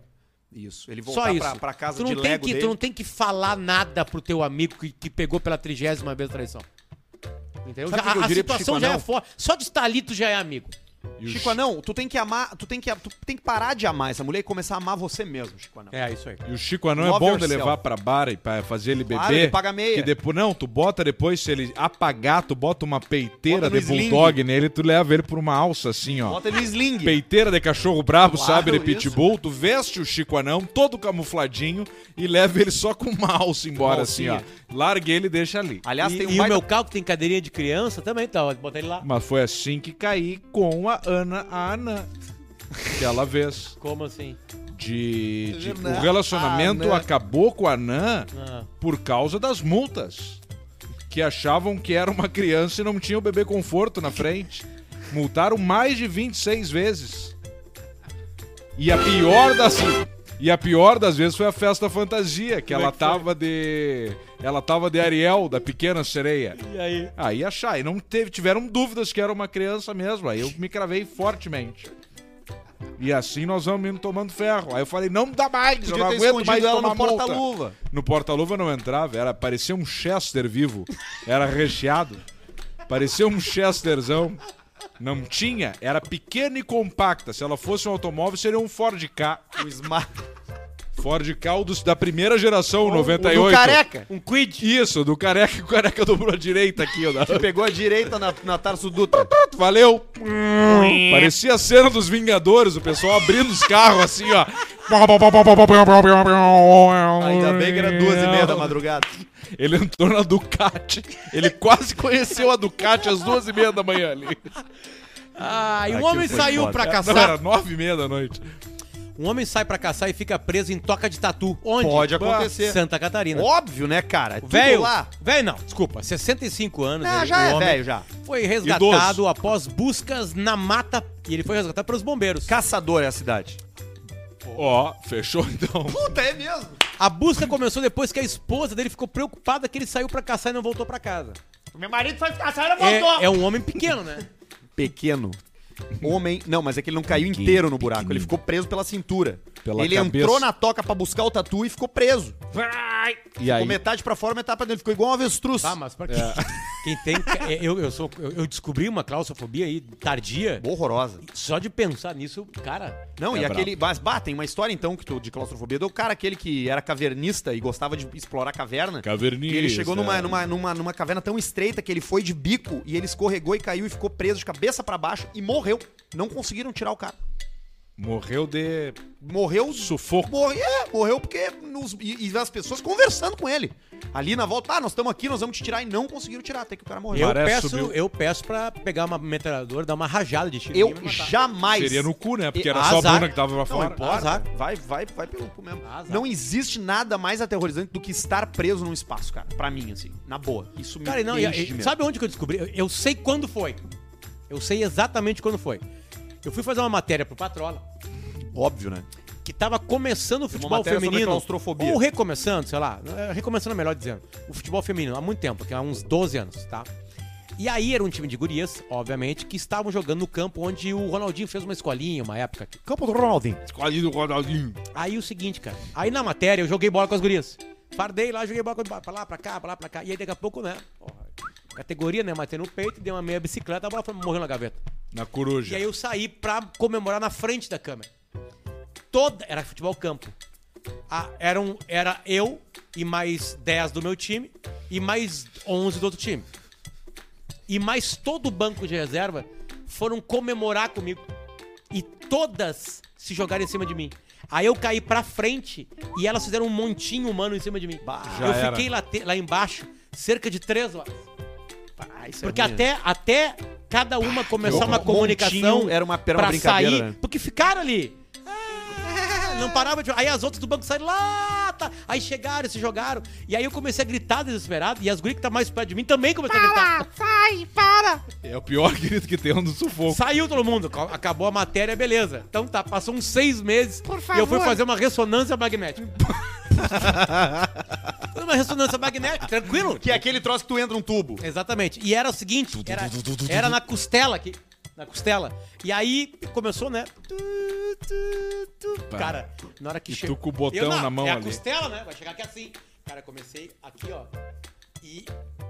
Isso, ele Só voltar isso. pra, pra casa tu de não tem Lego que, dele. Tu não tem que falar nada pro teu amigo que, que pegou pela trigésima vez a traição. Entendeu? Já- a, a situação já é forte. Só de estar ali tu já é amigo. E Chico Anão, tu tem que amar, tu tem que, tu tem que parar de amar essa mulher e começar a amar você mesmo, Chico Anão. É, isso aí. E o Chico Anão é Love bom de yourself. levar pra bar e pra fazer ele beber. Claro, ele paga meia. Que depois, não, tu bota depois, se ele apagar, tu bota uma peiteira Bota no de sling. bulldog nele, tu leva ele pra uma alça assim, ó. Bota ele no sling. Peiteira de cachorro brabo, Claro, sabe? De isso. pitbull. Tu veste o Chico Anão, todo camufladinho, e leva ele só com uma alça embora, assim, ó. Alcinha. Larga ele e deixa ali. Aliás, e tem um e o baita- meu carro que tem cadeirinha de criança também, tá? Pode botar ele lá. Mas foi assim que caí com a Ana a Anã. Aquela vez. Como assim? De, de- Ana o relacionamento Anã. acabou com a Anã Ah. por causa das multas. Que achavam que era uma criança e não tinha o bebê conforto na frente. Multaram mais de 26 vezes. E a pior das e a pior das vezes foi a festa fantasia, que Como é ela que foi? tava de ela tava de Ariel, da pequena sereia. E aí? Aí achar, e não teve, tiveram dúvidas que era uma criança mesmo. Aí eu me cravei fortemente. E assim nós vamos indo tomando ferro. Aí eu falei, não dá mais, eu Podia não ter aguento mais ela tomar no multa. porta-luva. No porta-luva não entrava, era, parecia um Chester vivo. Era recheado. Parecia um Chesterzão. Não tinha, era pequena e compacta. Se ela fosse um automóvel, seria um Ford K. O Smart. Ford K o dos- da primeira geração, 98. Do careca. Um quid? Isso, do careca, que o careca dobrou a direita aqui, ó. da- Pegou a direita na, na Tarso Dutra. Valeu! Parecia a cena dos Vingadores, o pessoal abrindo os carros assim, ó. Ainda bem que era duas e meia da madrugada. Ele entrou na Ducati. Ele quase conheceu a Ducati às duas e meia da manhã ali. Ah, e um homem foi saiu foda. pra Não, caçar. era nove e meia da noite. Um homem sai pra caçar e fica preso em toca de tatu. Onde? Pode acontecer. Santa Catarina. Óbvio, né, cara? Tudo Velho, lá. velho não, desculpa, 65 anos. Não, ele- já o é homem velho, já. Foi resgatado após buscas na mata e ele foi resgatado pelos bombeiros. Caçador é a cidade. Ó, fechou então. Puta, é mesmo. A busca começou depois que a esposa dele ficou preocupada que ele saiu pra caçar e não voltou pra casa. Meu marido foi caçar e É, é um homem pequeno, né? Pequeno. Homem. Não, mas é que ele não caiu inteiro no buraco. Ele ficou preso pela cintura. Pela ele cabeça. entrou na toca pra buscar o tatu e ficou preso. E Ficou aí? metade pra fora, metade pra dentro. Ficou igual um avestruz. Tá, mas pra quem, *laughs* quem tem. é, Eu, eu, sou, eu, descobri uma claustrofobia aí tardia. Horrorosa. Só de pensar nisso, cara. Não, É e brabo. aquele. Mas, bah, tem uma história então que tu, de claustrofobia do cara aquele que era cavernista e gostava de explorar caverna. Cavernista. E ele chegou numa, é. numa, numa, numa caverna tão estreita que ele foi de bico e ele escorregou e caiu e ficou preso de cabeça pra baixo e morreu. Morreu. Não conseguiram tirar o cara. Morreu de Morreu. sufoco. Morreu, é, morreu porque. nos- e, e as pessoas conversando com ele. Ali na volta, ah, nós estamos aqui, nós vamos te tirar. E não conseguiram tirar, até que o cara morreu. Eu peço, subiu. eu peço pra pegar uma metralhadora, dar uma rajada de tiro. Eu jamais. Seria no cu, né? Porque era só a azar. Bruna que tava Não fora. importa. Azar. Vai, vai, vai pelo cu mesmo. Azar. Não existe nada mais aterrorizante do que estar preso num espaço, cara. Pra mim, assim. Na boa. Isso me Cara, não, e- enche e- de medo. sabe onde que eu descobri? Eu, eu sei quando foi. Eu sei exatamente quando foi. Eu fui fazer uma matéria pro Patrola, Óbvio, né? que tava começando o futebol feminino. Ou recomeçando, sei lá. é, Recomeçando é melhor dizendo. O futebol feminino, há muito tempo, que há uns 12 anos, tá? E aí era um time de gurias, obviamente, que estavam jogando no campo onde o Ronaldinho fez uma escolinha, uma época. Campo do Ronaldinho. Escolhido o Ronaldinho. Aí o seguinte, cara. Aí na matéria eu joguei bola com as gurias. Fardei lá, joguei bola pra lá, pra cá, pra lá, pra cá. E aí daqui a pouco, né? categoria, né? Matei no peito, dei uma meia bicicleta, a bola foi- morreu na gaveta. Na E coruja. aí eu saí pra comemorar na frente da câmera. Toda. Era futebol campo. Ah, eram, era eu e mais 10 do meu time e mais 11 do outro time. E mais todo o banco de reserva foram comemorar comigo. E todas se jogaram em cima de mim. Aí eu caí pra frente e elas fizeram um montinho humano em cima de mim. Já eu era. fiquei lá, te- lá embaixo cerca de três horas. Ah, é Porque ruim, até, até cada uma começar uma comunicação era uma- era uma pra brincadeira, sair, né? porque ficaram ali. Não parava de Aí as outras do banco saíram lá, tá. Aí chegaram, se jogaram. E aí eu comecei a gritar desesperado. E as gurias que estavam mais perto de mim também começaram a gritar. Sai, para! É o pior *laughs* grito que tem um do sufoco. Saiu todo mundo. Acabou a matéria, beleza. Então tá, passou uns seis meses. Por E eu fui favor. fazer uma ressonância magnética. *laughs* Uma ressonância magnética, tranquilo. Que é aquele troço que tu entra num tubo. Exatamente. E era o seguinte, era, era na costela aqui. Na costela. E aí começou, né? Tu, tu, tu. Cara, na hora que chegou. tu com o botão Eu não, na mão é a ali. costela, né? Vai chegar aqui assim. Cara, comecei aqui, ó. E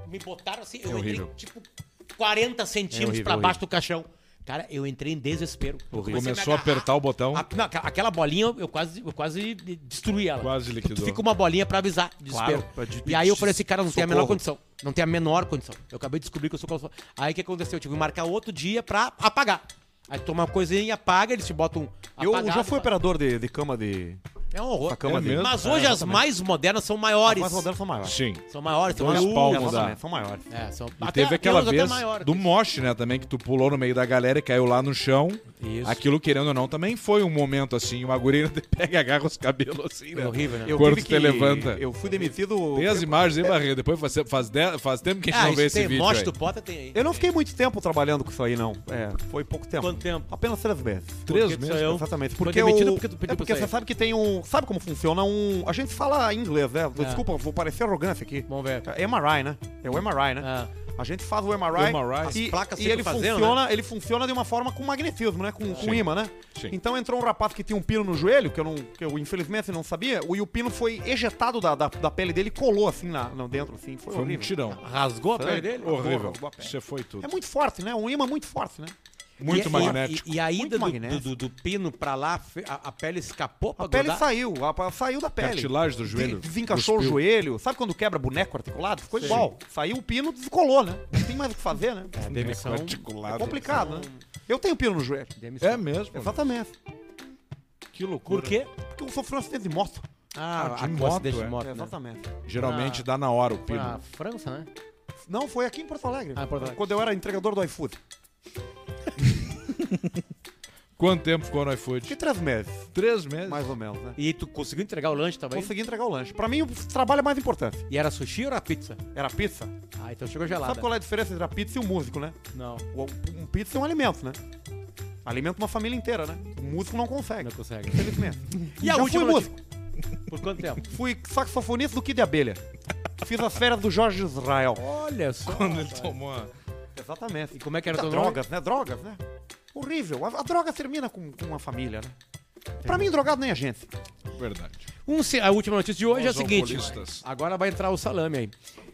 me botaram assim. Eu É entrei, horrível. tipo, 40 centímetros horrível, pra baixo horrível. do caixão. Cara, eu entrei em desespero. Começou a apertar o botão. A- não, aquela- bolinha eu quase, eu quase destruí ela. Quase liquidou. Tu fica uma bolinha pra avisar, desespero. Claro, e aí eu falei assim, cara, não tem a menor socorro. condição. Não tem a menor condição. Eu acabei de descobrir que eu sou claustrofóbico. Aí o que aconteceu? Eu tive que marcar outro dia pra apagar. Aí toma uma coisinha e apaga, eles te botam um Eu já fui operador de, de cama de. É um horror. É dele. mesmo? Mas É, hoje as exatamente. mais modernas são maiores. As modernas são maiores. Sim. São maiores, Dois uma palmos dá. Exatamente, São maiores. É, são... E até- teve aquela vez maiores. do moche, né, também, que tu pulou no meio da galera e caiu lá no chão. Isso. Aquilo, querendo ou não, também foi um momento assim, uma guria *laughs* pega e agarra os cabelos assim, né? É horrível, né? Eu Quando tu te levanta. Eu fui demitido. Tem as imagens aí, Barreto. Depois faz, faz, de- faz tempo que a gente Ah, não vê esse vídeo moche aí. do Pota tem aí. Eu não fiquei muito tempo trabalhando com isso aí, não. É, foi pouco tempo. Quanto tempo? Apenas três meses. Três meses? Exatamente. Porque, demitido porque tu pediu é porque você sabe que tem um. Sabe como funciona um. A gente fala em inglês, né? É. Desculpa, vou parecer arrogância aqui. Vamos ver. É MRI, né? É o MRI, né? Ah. A gente faz o MRI, MRI. e, As placas e ele fazendo, funciona, ele funciona de uma forma com magnetismo, né? Com, com imã, né? Sim. Então entrou um rapaz que tinha um pino no joelho, que eu não, que eu infelizmente não sabia, e o pino foi ejetado da, da, da pele dele e colou assim na, no dentro, assim. Foi, Foi um horrível. tirão. Rasgou a pele dele? Horrível. Você foi tudo. É muito forte, né? Um imã muito forte, né? Muito E- e- magnético. E, e a ida Muito do, magnético. do, do pino pra lá, a, a pele escapou pra A pele grudar? saiu, a, a- saiu da pele. Cartilagem do joelho. Des- Desencaixou o joelho. Sabe quando quebra boneco articulado? Ficou Sim. igual. Saiu o pino, descolou, né? Não tem mais o que fazer, né? É, demissão. Articulado. É complicado, né? Eu tenho pino no joelho. demissão. É mesmo? Exatamente. Que loucura. Por quê? Porque eu sofri um acidente de moto. Ah, de a moto, acidente de é. moto, né? Exatamente. Geralmente Ah. dá na hora o Foi na pino. França, né? Não, foi aqui em Porto Alegre. Ah, em Porto Alegre. Quando eu era entregador do iFood. *laughs* Quanto tempo ficou no iFood? Fiquei três meses, Três meses. mais ou menos, né? E tu conseguiu entregar o lanche também? Consegui entregar o lanche. Pra mim, o trabalho é mais importante. E era sushi ou era pizza? Era pizza. Ah, então chegou gelada. Sabe qual é a diferença entre a pizza e o músico, né? Não, O- Um pizza é um alimento, né? Alimenta uma família inteira, né? O músico não consegue. não consegue. Infelizmente. *laughs* E a Já última fui músico. Por quanto tempo? *laughs* Fui saxofonista do Kid Abelha. Fiz as férias do Jorge Israel. Olha só. Quando ele tomou a... Exatamente. E como é que era Muita teu nome? drogas, né? Drogas, né? Horrível. A, a droga termina com, com a família, né? Pra mim, drogado nem a gente. Verdade. Um a última notícia de hoje é a Os seguinte. alcoolistas. Agora vai entrar o salame aí.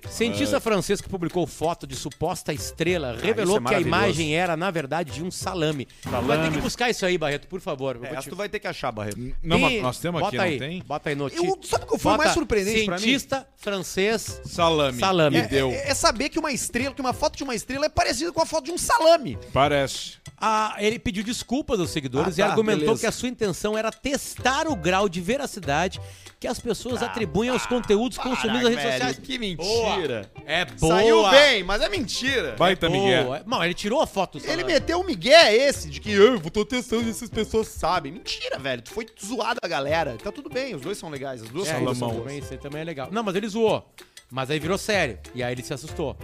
Cientista francês que publicou foto de suposta estrela revelou isso é que a imagem era, na verdade, de um salame. Vai ter que buscar isso aí, Barreto, por favor. É, te- tu vai ter que achar, Barreto. Não, mas nós temos aqui, bota aí, não tem? Bota aí notícia. Eu- sabe o que foi o mais surpreendente pra mim? Cientista francês. Salame. Salame. E deu. É, é saber que uma estrela, que uma foto de uma estrela é parecida com a foto de um salame. Parece. Ah, ele pediu desculpas aos seguidores Ah, e tá, argumentou beleza. que a sua intenção era testar o grau de veracidade que as pessoas atribuem aos conteúdos consumidos nas redes sociais. que mentira. É boa. Saiu bem, mas é mentira. Baita Miguel. Boa. Não, ele tirou a foto do Ele salame. meteu um migué esse, de que eu tô testando e essas pessoas sabem. Mentira, velho. Tu foi zoado a galera. Tá tudo bem, os dois são legais. As duas É, são Salamão. boas. também, isso aí também é legal. Não, mas ele zoou. Mas aí virou sério. E aí ele se assustou.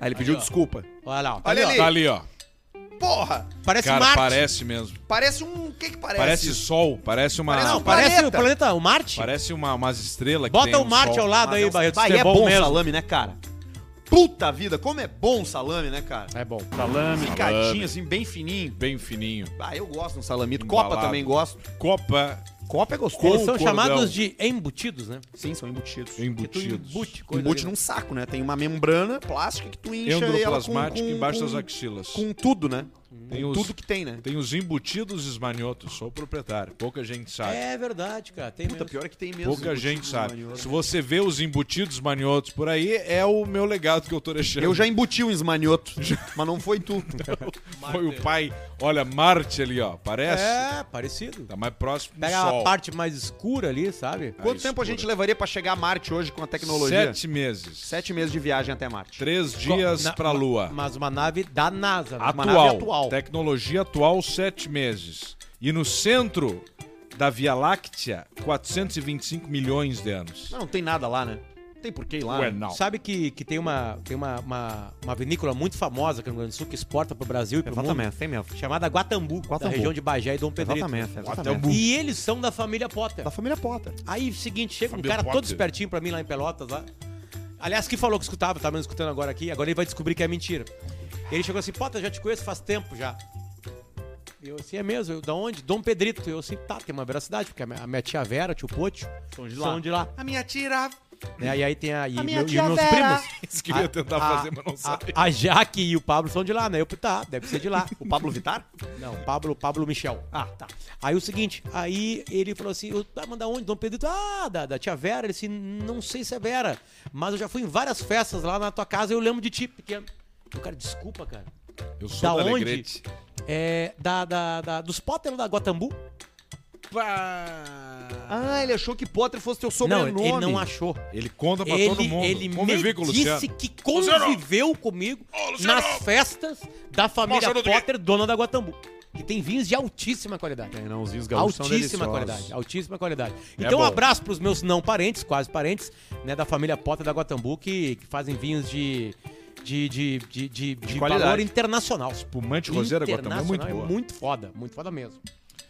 Aí ele pediu ó. desculpa. Olha lá. ó. Tá Olha ali, ó. Tá ali, ó. Porra! Parece Cara, Marte. parece mesmo. Parece um. O que que parece? Parece sol. Parece uma. Parece Não, um parece planeta. o planeta, o Marte. Parece uma, umas estrelas que Bota tem o um Marte sol. ao lado aí, é um- Barreto. Vai, se é bom mesmo. salame, né, cara? Puta vida, como é bom salame, né, cara? É bom. Salame. Picadinho, assim, bem fininho. Bem fininho. Ah, eu gosto de um salamito. Embalado. Copa também gosto. Copa Copa é gostoso. Eles são cordão. chamados de embutidos, né? Sim, são embutidos. Embutidos. embute coisa Embute num saco, né? Tem uma membrana plástica que tu incha ela com, Endoplasmático com, embaixo com, das axilas. com tudo, né? Tem os- tudo que tem, né? Tem os embutidos esmanhotos. Sou proprietário. Pouca gente sabe. É verdade, cara. Tem Puta, mesmo. pior é que tem mesmo. Pouca gente sabe. Se você vê os embutidos maniotos por aí, é o meu legado que eu tô deixando. Eu já embuti um esmanioto, mas não foi tu. *laughs* Foi o pai. Olha, Marte ali, ó. Parece. É, parecido. Tá mais próximo do Pega sol. a parte mais escura ali, sabe? Quanto tempo a gente levaria pra chegar a Marte hoje com a tecnologia? Sete meses. Sete meses de viagem até Marte. Três dias Na- pra Lua. Mas uma nave da NASA. né? Uma Atual. nave atual. Tecnologia atual, sete meses. E no centro da Via Láctea, 425 milhões de anos. Não, não tem nada lá, né? Não tem porquê ir lá. Ué, né? não. Sabe que, que tem, uma, tem uma, uma, uma vinícola muito famosa aqui no Rio Grande do Sul que exporta pro Brasil e pro mundo, Exatamente, tem mesmo. chamada Guatambu, da Guatambu. região de Bagé e Dom Pedrito. Exatamente, exatamente. Guatambu. E eles são da família Potter. Da família Potter. Aí, seguinte, chega um Família cara todo Potter. espertinho pra mim lá em Pelotas, lá. Aliás, que falou que escutava, tá me escutando agora aqui, agora ele vai descobrir que é mentira. Ele chegou assim, Potter, já te conheço faz tempo já. E eu assim, é mesmo? Eu, da onde? Dom Pedrito. Eu assim, tá, tem uma veracidade, porque a minha, tia Vera, tio Pote, São de são de lá. A minha tira. Né? E aí tem a, e, A meu- e meus Vera. primos. Isso que eu ia tentar a- fazer, mas não A, sabia. a Jaque e o Pablo são de lá, né? Eu, tá, deve ser de lá. *laughs* O Pablo Vittar? Não, Pablo, Pablo Michel. Ah, tá. Aí o seguinte, aí ele falou assim, eu, tá, mas da onde? Dom Pedrito, ah, da, da tia Vera. Ele disse, não sei se é Vera, mas eu já fui em várias festas lá na tua casa e eu lembro de ti, pequeno. Eu, cara, desculpa, cara. Eu sou Da da, onde? Alegrete. É, da, da, da- dos Potter da Guatambu? Ah, ele achou que Potter fosse teu Não, sobrenome. ele não achou. Ele conta pra Ele, todo mundo. ele Convivi me Luciano. disse que conviveu comigo nas festas da família Mostra Potter, dona da Guatambu. Que tem vinhos de altíssima qualidade. Tem, não, os vinhos gaúchos são Altíssima qualidade, altíssima qualidade. É Então, um abraço pros meus não parentes, quase parentes, né, da família Potter da Guatambu, que, que fazem vinhos de, de, de, de, de, de qualidade. valor internacional. Espumante roseira Guatambu é muito boa. muito foda, muito foda mesmo.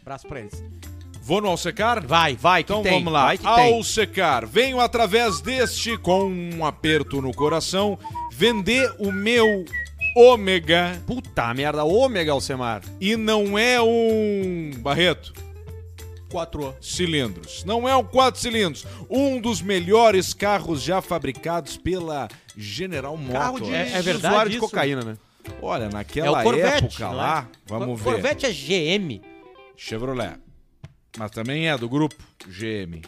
Abraço pra eles. Vou no Alsecar? Vai, Vai, que Então tem. vamos lá. Vai que tem. Ao secar, venho através deste com um aperto no coração vender o meu ômega Puta merda, ômega, Alcemar. e não é um Barreto, Quatro. cilindros. Não é um quatro cilindros, um dos melhores carros já fabricados pela General Motors. Carro de, É- é de verdade usuário de isso? cocaína, né? Olha, É naquela o Corvette. época não lá, é? vamos ver. Corvette é GM. Chevrolet. Mas também é do grupo GM.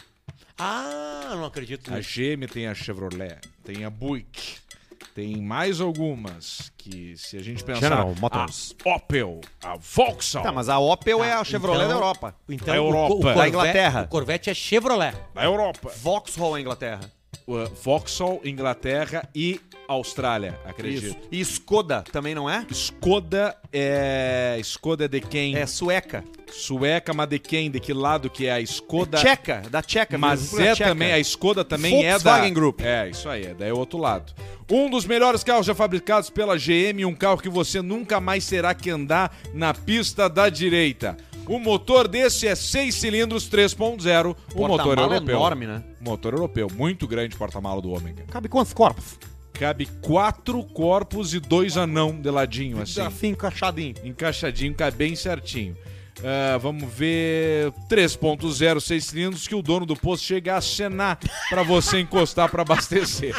Ah, não acredito A. GM tem a Chevrolet, tem a Buick, tem mais algumas que, se a gente pensar, General Motors. a Opel, a Vauxhall, Tá, mas a Opel é Tá, a Chevrolet então- da Europa. Então, Da o- Europa. o, Da Corvette, Inglaterra. O Corvette é Chevrolet. da Europa, Vauxhall é Inglaterra. Uh, Vauxhall, Inglaterra e Austrália, acredito. Isso. E Skoda também não é? Skoda é... Skoda é de quem? É sueca. Sueca, mas de quem? De que lado que é a Skoda? Tcheca, da Tcheca. Mas é Tcheca. também, a Skoda também é da... Volkswagen Group. É, isso aí, é daí é o outro lado. Um dos melhores carros já fabricados pela GM, um carro que você nunca mais terá que andar na pista da direita. O motor desse é 6 cilindros 3.0, o motor europeu. enorme, né? Motor europeu, muito grande porta-mala do Ômega. Cabe quantos corpos? Cabe quatro corpos e dois anão de ladinho, assim. Assim, encaixadinho. Encaixadinho, cabe bem certinho. Ah, vamos ver 3.0 6 cilindros que o dono do posto chega a acenar para você encostar para abastecer.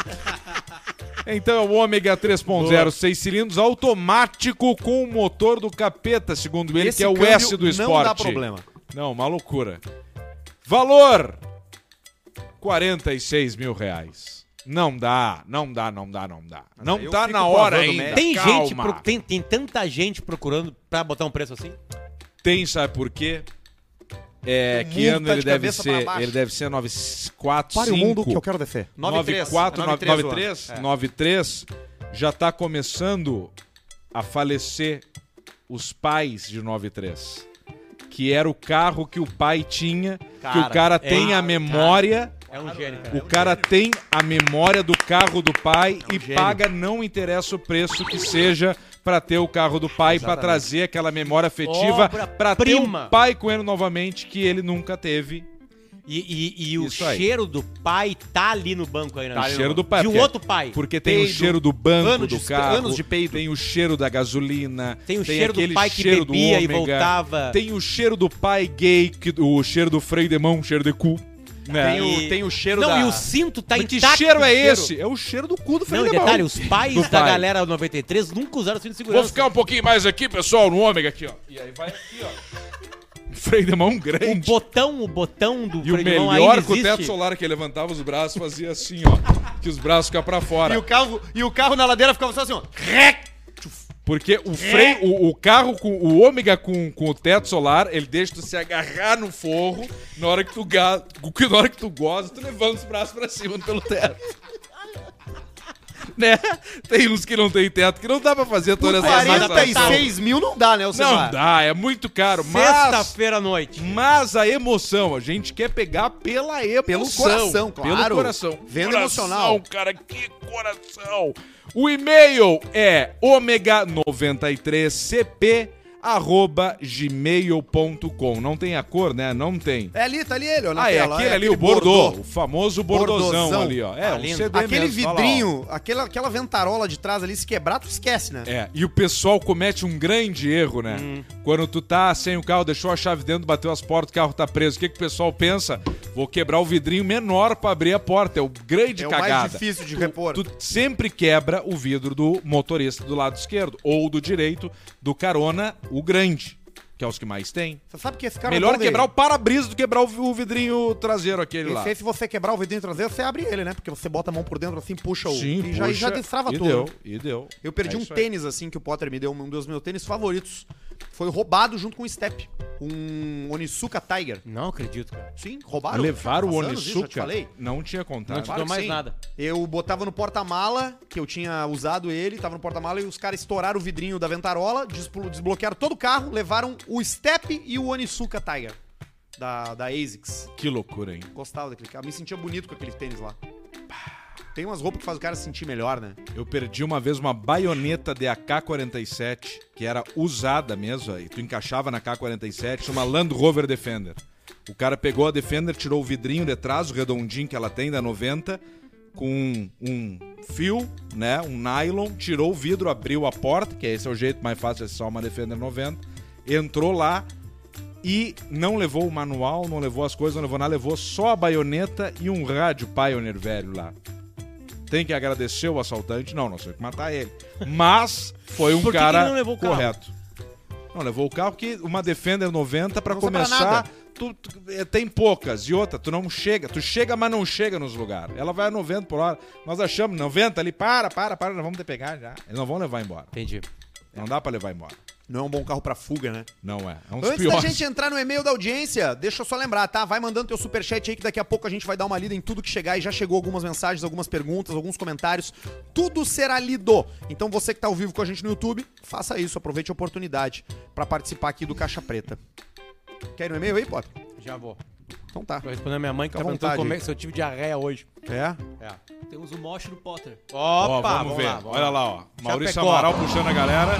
Então é o Ômega 3.0 6 cilindros automático com o motor do capeta, segundo ele, Esse que é o S do não esporte. dá problema. Não, uma loucura. Valor: 46 mil reais. Não dá, não dá, não dá, não dá. Não eu tá na hora ainda. Tem calma. gente, pro- tem, tem tanta gente procurando pra botar um preço assim? Tem, sabe por quê? É, que mundo ano tá ele de deve cabeça pra ser? baixo. Ele deve ser 94, Pare o mundo que eu quero descer. 94, 93, 93, É. 93, já tá começando a falecer os pais de 93. Que era o carro que o pai tinha, que Cara, o cara é, tem a memória, É um gênio, cara. o cara tem a memória do carro do pai É um e gênio. paga, não interessa o preço que seja pra ter o carro do pai, pra trazer aquela memória afetiva, pra ter Obra-prima. o pai com ele novamente, que ele nunca teve. E, e- e o Isso aí. cheiro do pai tá ali no banco ainda. o né? cheiro do pai. De um porque- outro pai. Porque tem o Peido, cheiro do banco ano do de- carro, anos de peido. tem o cheiro da gasolina, Tem o cheiro do aquele pai que cheiro do bebia e ômega, voltava. tem o cheiro do pai gay, que, o cheiro do freio de mão, cheiro de cu. Né? Tem o, tem o cheiro Não, da... e o cinto tá Mas que cheiro é esse? É o cheiro do cu do Não, e detalhe, os pais Do da pai. galera 93 nunca usaram cinto de Vou segurança. ficar um pouquinho mais aqui, pessoal, no ômega aqui, ó. E aí vai aqui, ó. *laughs* Freio de mão O grande. botão, o botão do E o freio de mão melhor ainda com o teto solar que ele levantava os braços, fazia assim, ó. Que os braços ficavam pra fora. E o carro, e o carro na ladeira ficava só assim, ó. Porque o freio, o, o carro com o ômega com, com o teto solar, ele deixa tu se agarrar no forro, na hora que tu ga, na hora que tu goza, tu levanta os braços pra cima pelo teto. *laughs* né? Tem uns que não tem teto, que não dá pra fazer toda essa sensação. 46 mil não dá, né, o Não dá, é muito caro, Sexta-feira à noite. mas a emoção, a gente quer pegar pela emoção. Pelo coração, claro. Pelo coração. Venda coração, emocional. cara, que coração. O e-mail é ômega93cp arroba gmail.com. Não tem a cor, né? Não tem. É ali, tá ali ele, ó, Ah, é tela, aquele ali, o Bordeaux. Bordô. O famoso Bordozão Bordozão. ali, ó. É, Ah, um lindo. CD Aquele mesmo, lá, ó. vidrinho, aquela, aquela ventarola de trás ali, se quebrar, tu esquece, né? É, e o pessoal comete um grande erro, né? Hum. Quando tu tá sem o carro, deixou a chave dentro, bateu as portas, o carro tá preso. O que, que o pessoal pensa? Vou quebrar o vidrinho menor pra abrir a porta. É o grande É o cagada. mais difícil de repor. Tu sempre quebra o vidro do motorista do lado esquerdo ou do direito do carona, o grande, que é os que mais tem. Você sabe que esse cara... Melhor pode- quebrar o para-brisa do que quebrar o vidrinho traseiro aquele lá. Esse aí, se você quebrar o vidrinho traseiro, você abre ele, né? Porque você bota a mão por dentro assim, puxa o... Sim, e já, e já puxa, destrava e tudo. Deu, e deu. Eu perdi É um isso aí. tênis, assim, que o Potter me deu, um dos meus tênis favoritos. Foi roubado junto com o Step. Um Onitsuka Tiger. Não acredito, cara. Sim, roubaram. Levaram o anos isso, te falei. Não tinha contado. Não te que mais sim. nada. Eu botava no porta-mala, que eu tinha usado ele, tava no porta-mala, e os caras estouraram o vidrinho da ventarola, desblo- desbloquearam todo o carro, levaram o Step e o Onitsuka Tiger. Da, da ASICS. Que loucura, hein? Gostava daquele carro. Me sentia bonito com aquele tênis lá. Tem umas roupas que fazem o cara se sentir melhor, né? Eu perdi uma vez uma baioneta de AK-47, que era usada mesmo, aí tu encaixava na AK-47, uma Land Rover Defender. O cara pegou a Defender, tirou o vidrinho de trás, o redondinho que ela tem, da 90, com um fio, né, um nylon, tirou o vidro, abriu a porta, que esse é o jeito mais fácil de acessar uma Defender 90, entrou lá e não levou o manual, não levou as coisas, não levou nada, levou só a baioneta e um rádio Pioneer velho lá. Tem que agradecer o assaltante? Não, nós temos que matar ele. Mas foi um Por que que cara ele não levou o carro? correto. Não, levou o carro porque uma Defender 90 pra Não usa pra começar, tu, tu- é, tem poucas. E outra, tu não chega. Tu chega, mas não chega nos lugares. Ela vai a 90 por hora. Nós achamos 90 ali, para, para, para, nós vamos te pegar já. Eles não vão levar embora. Entendi. Não dá pra levar embora. Não é um bom carro pra fuga, né? Não é. É um dos Antes piores. da gente entrar no e-mail da audiência, deixa eu só lembrar, tá? Vai mandando teu superchat aí que daqui a pouco a gente vai dar uma lida em tudo que chegar e já chegou algumas mensagens, algumas perguntas, alguns comentários. Tudo será lido. Então você que tá ao vivo com a gente no YouTube, faça isso, aproveite a oportunidade pra participar aqui do Caixa Preta. Quer ir no e-mail aí, Potter? Já vou. Então tá. Vou responder a minha mãe que Fica tá à perguntando vontade como é, aí. se eu tive diarreia hoje. É? É. Temos o moche do Potter. Ó, Opa, vamos, ver. lá, vamos Olha lá, ó. Maurício Chapecó. Amaral puxando a galera.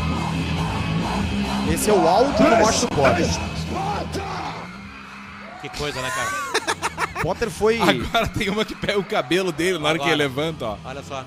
Esse é o áudio do Mostra do Potter. Que coisa, né, cara? *laughs* Potter foi. Agora tem uma que pega o cabelo dele na hora que Agora. ele levanta, ó. Olha só.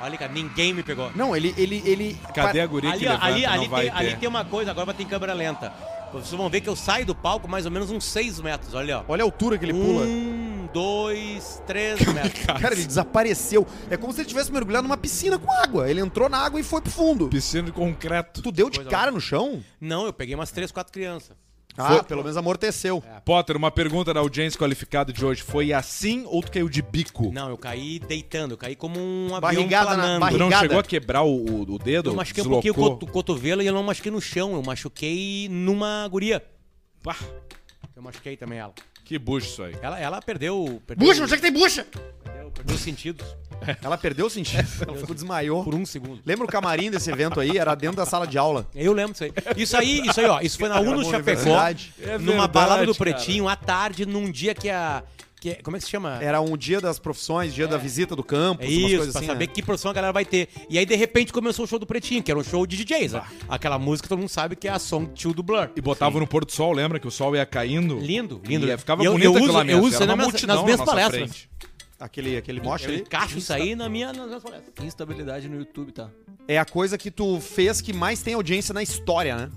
Olha, cara, ninguém me pegou. Não, ele. ele, ele... Cadê a guria que Ali, ó, levanta? ali, não ali, vai tem, ali ter. tem uma coisa, agora vai ter em câmera lenta. Vocês vão ver que eu saio do palco mais ou menos uns 6 metros, olha, ó. Olha a altura que ele pula. Um, dois, três *laughs* metros. Cara, ele desapareceu. É como se ele tivesse mergulhado numa piscina com água. Ele entrou na água e foi pro fundo. Piscina de concreto. Tu deu de Coisa cara no chão? Não, eu peguei umas três, quatro crianças. Ah, Foi- pelo menos amorteceu. Potter, uma pergunta da audiência qualificada de hoje. Foi assim ou tu caiu de bico? Não, eu caí deitando, eu caí como um avião Barrigada na- planando. barri- Tu não Barrigada. chegou a quebrar o, o- dedo? Eu machuquei um pouquinho o Deslocou? coto- cotovelo e eu não machuquei no chão, eu machuquei numa guria. Pá, Eu machuquei também ela. que bucho isso aí. Ela, ela perdeu. perdeu Bucha, onde é que tem bucha? Perdeu, perdeu os sentidos *laughs* Ela perdeu o sentido. *laughs* Ela ficou desmaiou. por um segundo. Lembra o camarim desse evento aí? Era dentro da sala de aula. Eu lembro disso aí. Isso aí, isso aí, ó. Isso foi na Uno Era Chapecó. É numa balada do cara. Pretinho, à tarde, num dia que a. Que, como é que se chama? Era um dia das profissões, dia da visita do campus, É umas isso, coisas pra assim. saber né? que profissão a galera vai ter. E aí, de repente, começou o show do Pretinho, que era um show de DJs. né? Aquela música que todo mundo sabe que é a Song 2 do Blur. E botava no pôr do sol, lembra que o sol ia caindo? Lindo, lindo. E ficava E eu, bonito eu uso, aquela eu uso isso aí uma nas, multidão nas na minhas palestras. frente. Aquele, aquele moche Eu ali. encaixo isso aí na minha, nas minhas palestras. Instabilidade no YouTube, tá? É a coisa que tu fez que mais tem audiência na história, né?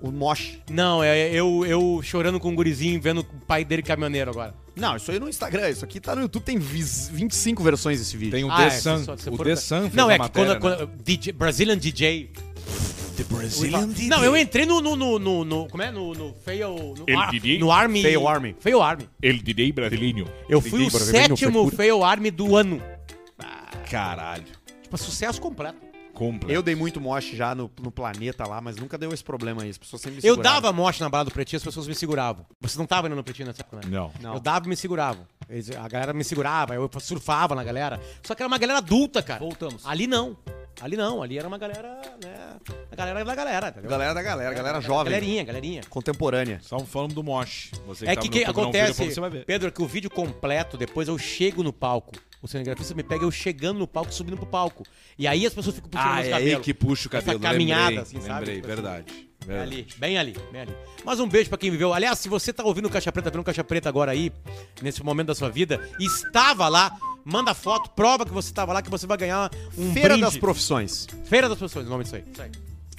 O moche. Não, é eu, eu chorando com um gurizinho, vendo o pai dele caminhoneiro agora. Não, isso aí no Instagram. Isso aqui tá no YouTube, tem vis- 25 versões desse vídeo. Tem o Ah, The é, Sun. O for- The Sun fez Não, a é que matéria, quando, né? quando DJ, Brazilian DJ. Não, eu entrei no. no, no, no, no- como é? No, no Fail. No, El ar- no Army. Fail Army. Fail Army. El DJ brasileño. Eu fui o sétimo Fail Army do ano. Caralho. Tipo, sucesso completo. Completo. Eu dei muito moche já no, no planeta lá, mas nunca deu esse problema aí. As pessoas sempre me Eu dava morte na balada do Pretinho, as pessoas me seguravam. Você não tava indo no Pretinho nessa época, né? Não. Não. Eu dava e me seguravam. Eles- A galera me segurava, eu surfava na galera. Só que era uma galera adulta, cara. Voltamos. Ali não. Ali não. Ali era uma galera, né? A galera da galera, entendeu? Galera da galera, galera jovem. Galerinha, galerinha. Contemporânea. Estavam falando do Mosh. Você É tava que no que YouTube, viu, acontece, depois você vai ver. Pedro, é que o vídeo completo, depois eu chego no palco. O cinegrafista me pega eu chegando no palco, subindo pro palco. E aí as pessoas ficam puxando Ah, é cabelos. aí que puxa o Essa cabelo. caminhada, lembrei, assim, sabe? lembrei, Tipo assim. verdade. É ali, bem ali, bem ali. Mas um beijo pra quem viveu. Aliás, se você tá ouvindo o Caixa Preta, vendo o Caixa Preta agora aí, nesse momento da sua vida, estava lá, manda foto, prova que você estava lá, que você vai ganhar um Feira brinde. das Profissões. Feira das Profissões, o nome disso aí. Isso aí.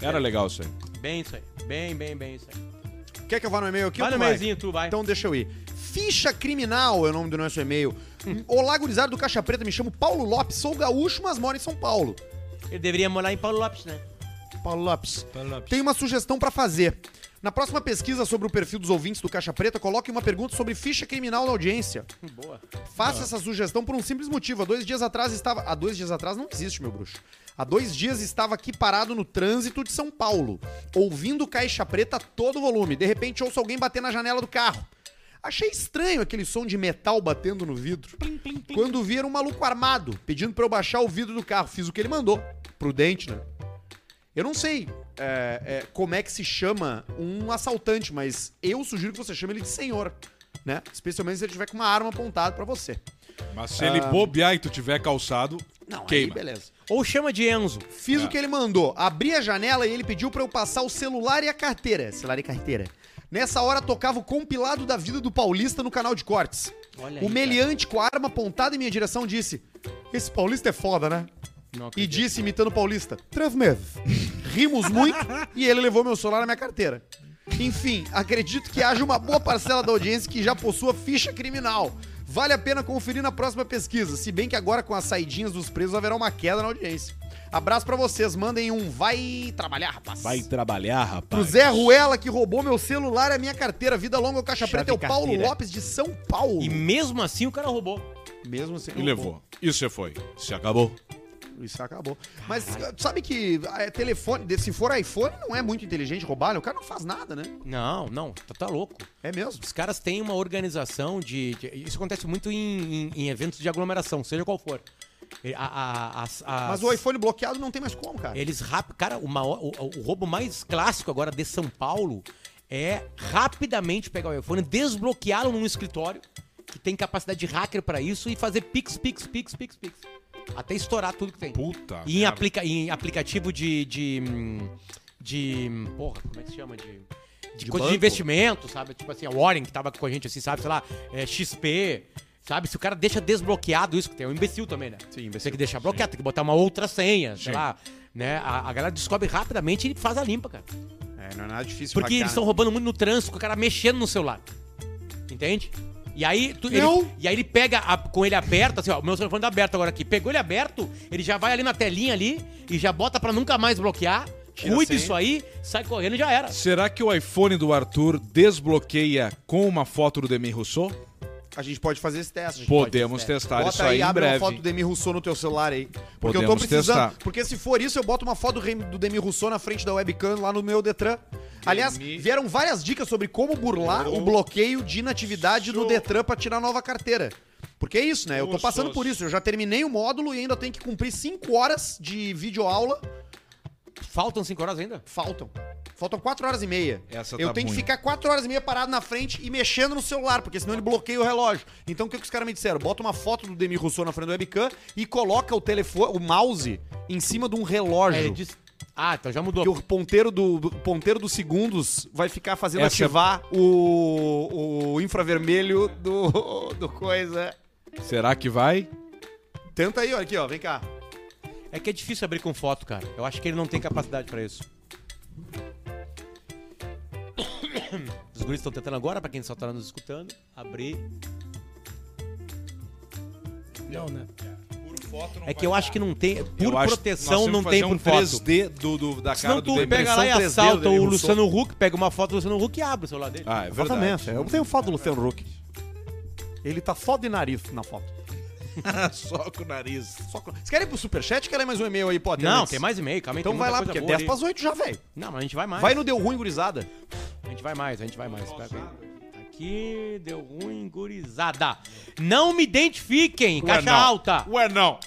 Era legal isso aí. Bem isso aí. Bem, bem, bem isso aí. Quer que eu vá no e-mail aqui? vai no tu meizinho, tu vai. Então deixa eu ir. Ficha Criminal é o nome do nosso e-mail. *laughs* Olá, gurizada do Caixa Preta, me chamo Paulo Lopes, sou gaúcho, mas moro em São Paulo. Ele deveria morar em Paulo Lopes, né? Paulo Lopes. Tem uma sugestão pra fazer. Na próxima pesquisa sobre o perfil dos ouvintes do Caixa Preta, coloque uma pergunta sobre ficha criminal na audiência. *laughs* Boa. Faça essa sugestão por um simples motivo. Há dois dias atrás estava. Há dois dias atrás não existe, meu bruxo. Há dois dias estava aqui parado no trânsito de São Paulo, ouvindo Caixa Preta a todo volume. De repente ouço alguém bater na janela do carro. Achei estranho aquele som de metal batendo no vidro. Quando vi era um maluco armado, pedindo pra eu baixar o vidro do carro. Fiz o que ele mandou. Prudente, né? Eu não sei é, é, como é que se chama um assaltante, mas eu sugiro que você chame ele de senhor, né? Especialmente se ele tiver com uma arma apontada pra você. Mas se ele bobear e tu tiver calçado, Não, queima. aí beleza. Ou chama de Enzo. Fiz o que ele mandou. Abri a janela e ele pediu pra eu passar o celular e a carteira. Celular e carteira. Nessa hora tocava o compilado da vida do Paulista no canal de cortes. Olha o aí, meliante com a arma apontada em minha direção disse: Esse Paulista é foda, né? E disse, imitando o Paulista, três meses. Rimos muito e ele levou meu celular na minha carteira. Enfim, acredito que haja uma boa parcela da audiência que já possua ficha criminal. Vale a pena conferir na próxima pesquisa, se bem que agora com as saidinhas dos presos haverá uma queda na audiência. Abraço pra vocês, mandem um vai trabalhar, rapaz. Vai trabalhar, Pro rapaz. Zé Ruela, que roubou meu celular e a minha carteira. Vida longa, o Caixa Chave Preta é o Paulo carteira. Lopes de São Paulo. E mesmo assim o cara roubou. mesmo assim, E levou. Isso já foi. Se acabou. Isso acabou. Mas sabe que é, telefone, se for iPhone, não é muito inteligente roubar, né? O cara não faz nada, né? Não, não, tá, tá louco. É mesmo. Os caras têm uma organização de. de- isso acontece muito em, em- em eventos de aglomeração, seja qual for. E a- a- as- as- Mas o iPhone bloqueado não tem mais como, cara. Eles rápido. Cara, o, maior- o, o roubo mais clássico agora de São Paulo é rapidamente pegar o iPhone, desbloqueá-lo num escritório que tem capacidade de hacker pra isso e fazer pix, pix, pix, pix, pix. Até estourar tudo que tem. Puta. E em, merda. aplica em aplicativo de. de. de porra, como é que se chama? De. De, De coisa banco? de investimento, sabe? Tipo assim, a Warren que tava com a gente, assim, sabe? Sei lá, é, XP. Sabe? Se o cara deixa desbloqueado isso, que tem um imbecil também, né? Sim, imbecil. Tem que deixar bloqueado, tem que botar uma outra senha, sei Sim. lá. Né? A, a galera descobre rapidamente e faz a limpa, cara. É, não é nada difícil Porque hackear, eles estão né? roubando muito no trânsito, com o cara mexendo no celular. Entende? E aí, tu- ele, e aí ele pega a- com ele aberto, assim, ó, o meu telefone tá aberto agora aqui. Pegou ele aberto, ele já vai ali na telinha ali e já bota pra nunca mais bloquear. Tira Cuida isso aí, sai correndo e já era. Será que o iPhone do Arthur desbloqueia com uma foto do Demi Rousseau? A gente pode fazer esse teste. Podemos testar Bota isso aí, aí em abre uma breve. foto do Demi Rousseau no teu celular aí. Porque eu tô Podemos precisando. testar. Porque se for isso, eu boto uma foto do Demi Rousseau na frente da webcam lá no meu Detran. Aliás, vieram várias dicas sobre como burlar o bloqueio de inatividade no Detran pra tirar nova carteira. Porque é isso, né? Eu tô passando por isso. Eu já terminei o módulo e ainda tenho que cumprir 5 horas de videoaula. Faltam cinco horas ainda? Faltam. Faltam 4 horas e meia. Essa eu tá tenho que ruim. ficar 4 horas e meia parado na frente e mexendo no celular, porque senão ele bloqueia o relógio. Então o que, que os caras me disseram? Bota uma foto do Demi Rousseau na frente do webcam e coloca o telefone, o mouse, em cima de um relógio. É, ele disse- Ah, então já mudou. Que o ponteiro do, do- ponteiro dos segundos vai ficar fazendo Essa ativar o, o infravermelho do, do coisa. Será que vai? Tenta aí, olha aqui, ó, vem cá. É que é difícil abrir com foto, cara. Eu acho que ele não tem capacidade pra isso. Os guris estão tentando agora, pra quem só tá nos escutando, abrir. Não, né? É que eu acho que não tem. Por acho proteção não tem por um foto. 3D do, do- da Senão cara do tu pega lá e Impressão 3D do assalta o. Luciano Huck, pega uma foto do Luciano Huck e abre o celular dele. Ah, é verdade. Exatamente. Eu tenho foto do Luciano Huck. Ele tá só de nariz na foto. *laughs* Só com o nariz. Só com... Vocês querem ir pro superchat? Querem mais um e-mail aí, pô? Não, tem mais e-mail, calma aí. Então vai lá, porque boa 10 ali. pras 8 já, velho. Não, mas a gente vai mais. Vai no Deu Ruim, gurizada. A gente vai mais, a gente vai mais. Aqui, deu ruim, gurizada. Não me identifiquem, Ué, caixa não. alta. Ué, não.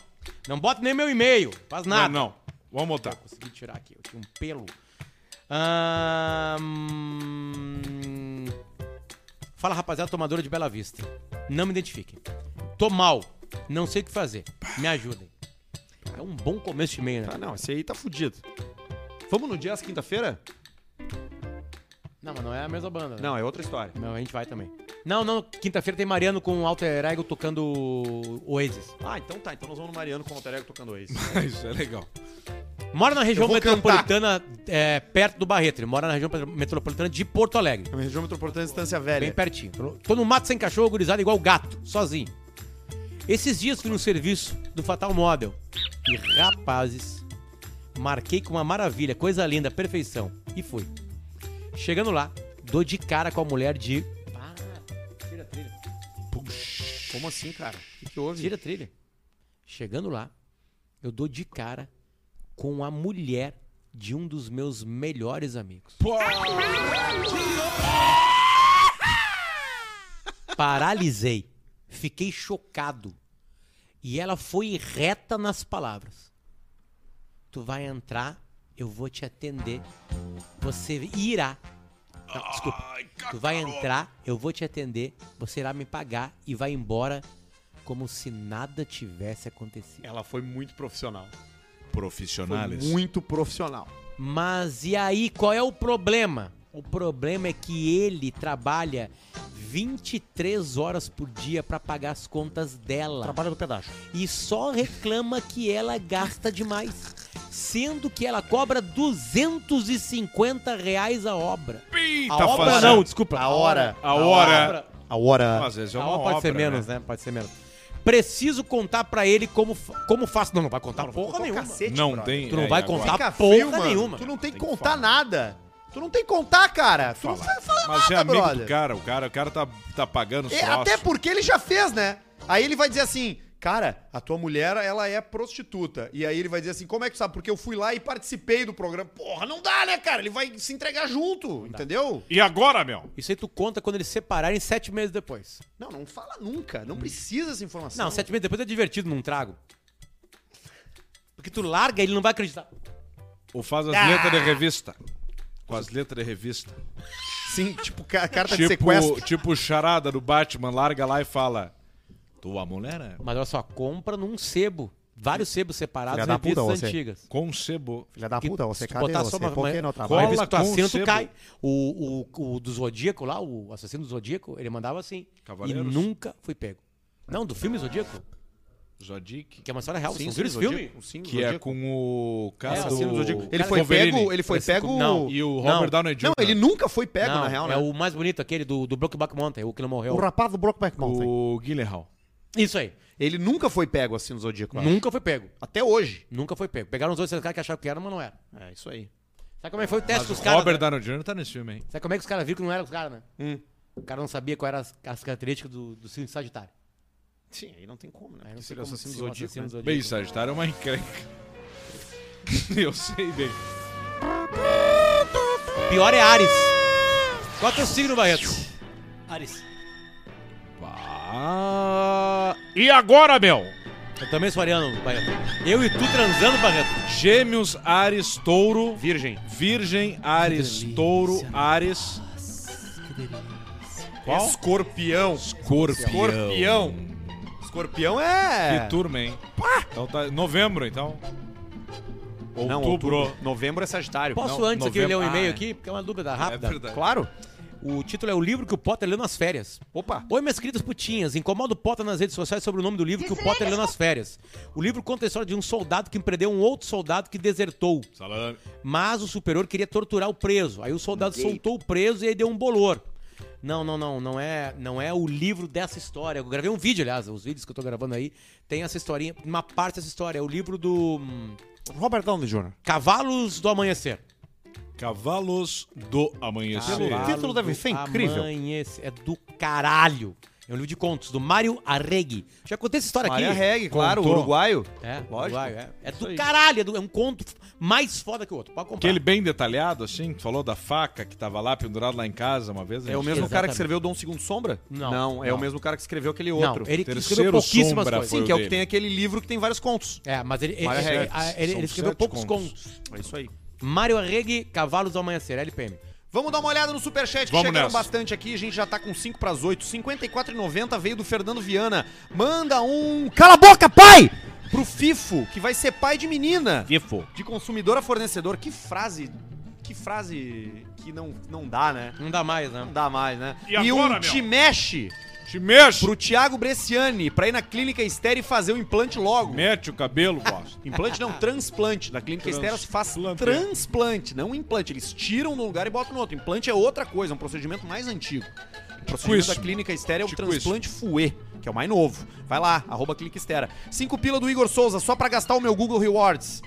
Não bota nem meu e-mail, faz Ué, nada. não. Vamos botar. Consegui tirar aqui, eu tinha um pelo. Ahn, Fala, rapaziada, tomadora de Bela Vista. Não me identifiquem. Tô mal, não sei o que fazer. Me ajudem. É um bom começo de e-mail, né? Ah, não, esse aí tá fudido. Vamos no dia, quinta-feira? Não, mas não é a mesma banda. Né? Não, é outra história. Não, a gente vai também. Não, não, quinta-feira tem Mariano com o Alter Ego tocando Oasis. Ah, então tá. Então nós vamos no Mariano com o Alter Ego tocando Ace. *laughs* Isso é legal. Mora na região Eu vou metropolitana, é, perto do Barreto. Ele mora na região metropolitana de Porto Alegre. É uma região metropolitana de Estância Bem Velha. pertinho. Tô- Tô no mato sem cachorro, gurizada, igual gato, sozinho. Esses dias fui no serviço do Fatal Model. E, rapazes, marquei com uma maravilha, coisa linda, perfeição. E fui. Chegando lá, dou de cara com a mulher de... Ah, tira a trilha. Como assim, cara? O que, que houve? Tira a trilha. Chegando lá, eu dou de cara com a mulher de um dos meus melhores amigos. Paralisei. Fiquei chocado. E ela foi reta nas palavras. Tu vai entrar, eu vou te atender. Você irá. Não, desculpa. Tu vai entrar, eu vou te atender. Você irá me pagar e vai embora como se nada tivesse acontecido. Ela foi muito profissional. Foi Profissionais. muito profissional. Mas e aí, qual é o problema? O problema é que ele trabalha 23 horas por dia pra pagar as contas dela. Trabalho do pedaço. E só reclama que ela gasta demais. Sendo que ela cobra 250 reais a obra. Ih, A obra fazendo. não, desculpa. A hora. A hora. A hora. Às vezes é A uma hora pode obra, ser menos, né? Pode ser menos. Preciso contar pra ele como, como faço. Não, não vai contar porra nenhuma. Cacete, Não brother. tem. Tu não é, vai contar porra nenhuma. Tu não tem que Tem que contar nada. Tu não tem que contar, cara. Tu não Falar. sabe falar Mas é nada, amigo brother. do cara. O cara, o cara tá, tá pagando É, até porque ele já fez, né? Aí ele vai dizer assim, cara, a tua mulher, ela é prostituta. E aí ele vai dizer assim, como é que tu sabe? Porque eu fui lá e participei do programa. Porra, não dá, né, cara? Ele vai se entregar junto, entendeu? E agora, meu? Isso aí tu conta quando eles se separarem sete meses depois. Não, não fala nunca. Não precisa dessa informação. Não, sete meses depois é divertido num trago. Porque tu larga, ele não vai acreditar. Ou faz as Ah! letras de revista. Com as letras de revista. Sim, tipo, ca- carta de Tipo, sequestro. tipo charada do Batman, larga lá e fala. Tua mulher é Mas olha só, compra num sebo. Vários sebos separados, Filha da puta, revistas você. antigas. com sebo. Filha da puta, você cadê botar você? uma, Por que não trabalha? Cola tu sebo. cai. O, o, o do Zodíaco lá, o assassino do Zodíaco, ele mandava assim. Cavaleiros? E nunca foi pego. Não, do filme Zodíaco. Zodic. Que é uma história real. Sim, Vocês sim, viram esse Zodíaco. filme? Sim, Que é com o cara É, do... Assassino do Zodíaco. Ele foi Wolverine. pego, ele foi Parece pego... não. E o. Robert Downey Jr. Não, ele nunca foi pego, Não, na real, né? É o mais bonito, aquele do, do Brokeback Mountain, o que não morreu. O rapaz do Brokeback Mountain. O Gyllenhaal. Isso aí. Ele nunca foi pego assim no Zodíaco. Nunca foi pego. Até hoje. Nunca foi pego. Pegaram os outros caras que acharam que era, mas não era. É, isso aí. Sabe como é que foi o teste dos o caras? Robert né? Downey Jr. tá nesse filme, hein? Sabe como é que os caras viram que não eram os caras, né? Hum. O cara não sabia quais eram as, as características do, do signo de Sagitário. Sim, aí não tem como, né? Aí não seria como assassino Zodíaco. assassino né? Zodíaco. Bem, Sagitário é uma encrenca. *laughs* Eu sei bem. Pior é Ares. Qual é o teu signo, Barreto? Ares. Ah, e agora, meu? Eu também sou ariano, Barreto. Eu e tu transando, Barreto. Gêmeos, Ares, Touro. Virgem. Virgem, Ares, Touro, Ares. Qual? Escorpião. Escorpião. Escorpião. Escorpião é... Que turma, hein? Então tá. Novembro, então. Não, Outubro. outubro. Novembro é Sagitário. Posso Não, antes aqui ler um novembro. e-mail Ah, aqui? Porque é uma dúvida É rápida. verdade. Claro. o título é o livro que o Potter leu nas férias. Opa. Oi, minhas queridas putinhas. Incomoda o Potter nas redes sociais sobre o nome do livro que o Potter leu nas férias. O livro conta a história de um soldado que empreendeu um outro soldado que desertou. Salame. Mas o superior queria torturar o preso. Aí o soldado soltou o preso e aí deu um bolor. Não, não, não, não é, não é o livro dessa história. Eu gravei um vídeo, aliás, os vídeos que eu tô gravando aí, tem essa historinha, uma parte dessa história, é o livro do hum, Robert Downey Jr. Cavalos do Amanhecer. Cavalos do Amanhecer. Cavalos. O título deve ser incrível. Amanhecer. É do caralho. É um livro de contos, do Mário Arregui. Já contei essa história Maria aqui. Reg, claro, Contou. uruguaio. É, Lógico. uruguaio, é. É do aí. caralho, é, do- é um conto mais foda que o outro. Pode comprar. Aquele bem detalhado, assim, tu falou da faca que tava lá pendurado lá em casa uma vez. É o gente? mesmo cara que escreveu Dom Segundo Sombra? Não, é não. o mesmo cara que escreveu aquele Não, outro. ele Terceiro escreveu pouquíssimas Sombra coisas. foi Sim, que é o que dele. tem aquele livro que tem vários contos. É, mas ele, ele, Mário ele, Arregui. ele- ele São escreveu sete poucos contos. contos. É isso aí. Mário Arregui, Cavalos do Amanhecer, LPM. Vamos dar uma olhada no superchat que Vamos chegaram nessa. bastante aqui. A gente já tá com 5 pras 8. 54,90 veio do Fernando Viana. Manda um. Cala a boca, pai! Pro Fifo, que vai ser pai de menina. Fifo. De consumidor a fornecedor. Que frase. Que frase que não, não dá, né? Não dá mais, né? Não dá mais, né? E agora, um meu? te mexe Te mexe. pro Thiago Bresciani pra ir na clínica estéreo e fazer o implante logo. Mete o cabelo, bosta. Implante não, transplante. Na clínica estéreo se faz Transplante. não implante. Eles tiram de um lugar e botam no outro. Implante é outra coisa, é um procedimento mais antigo. O procedimento isso. da clínica estéreo é o Tipo transplante FUE, que é o mais novo. Vai lá, arroba clínica estéreo. Cinco pila do Igor Souza, só pra gastar o meu Google Rewards.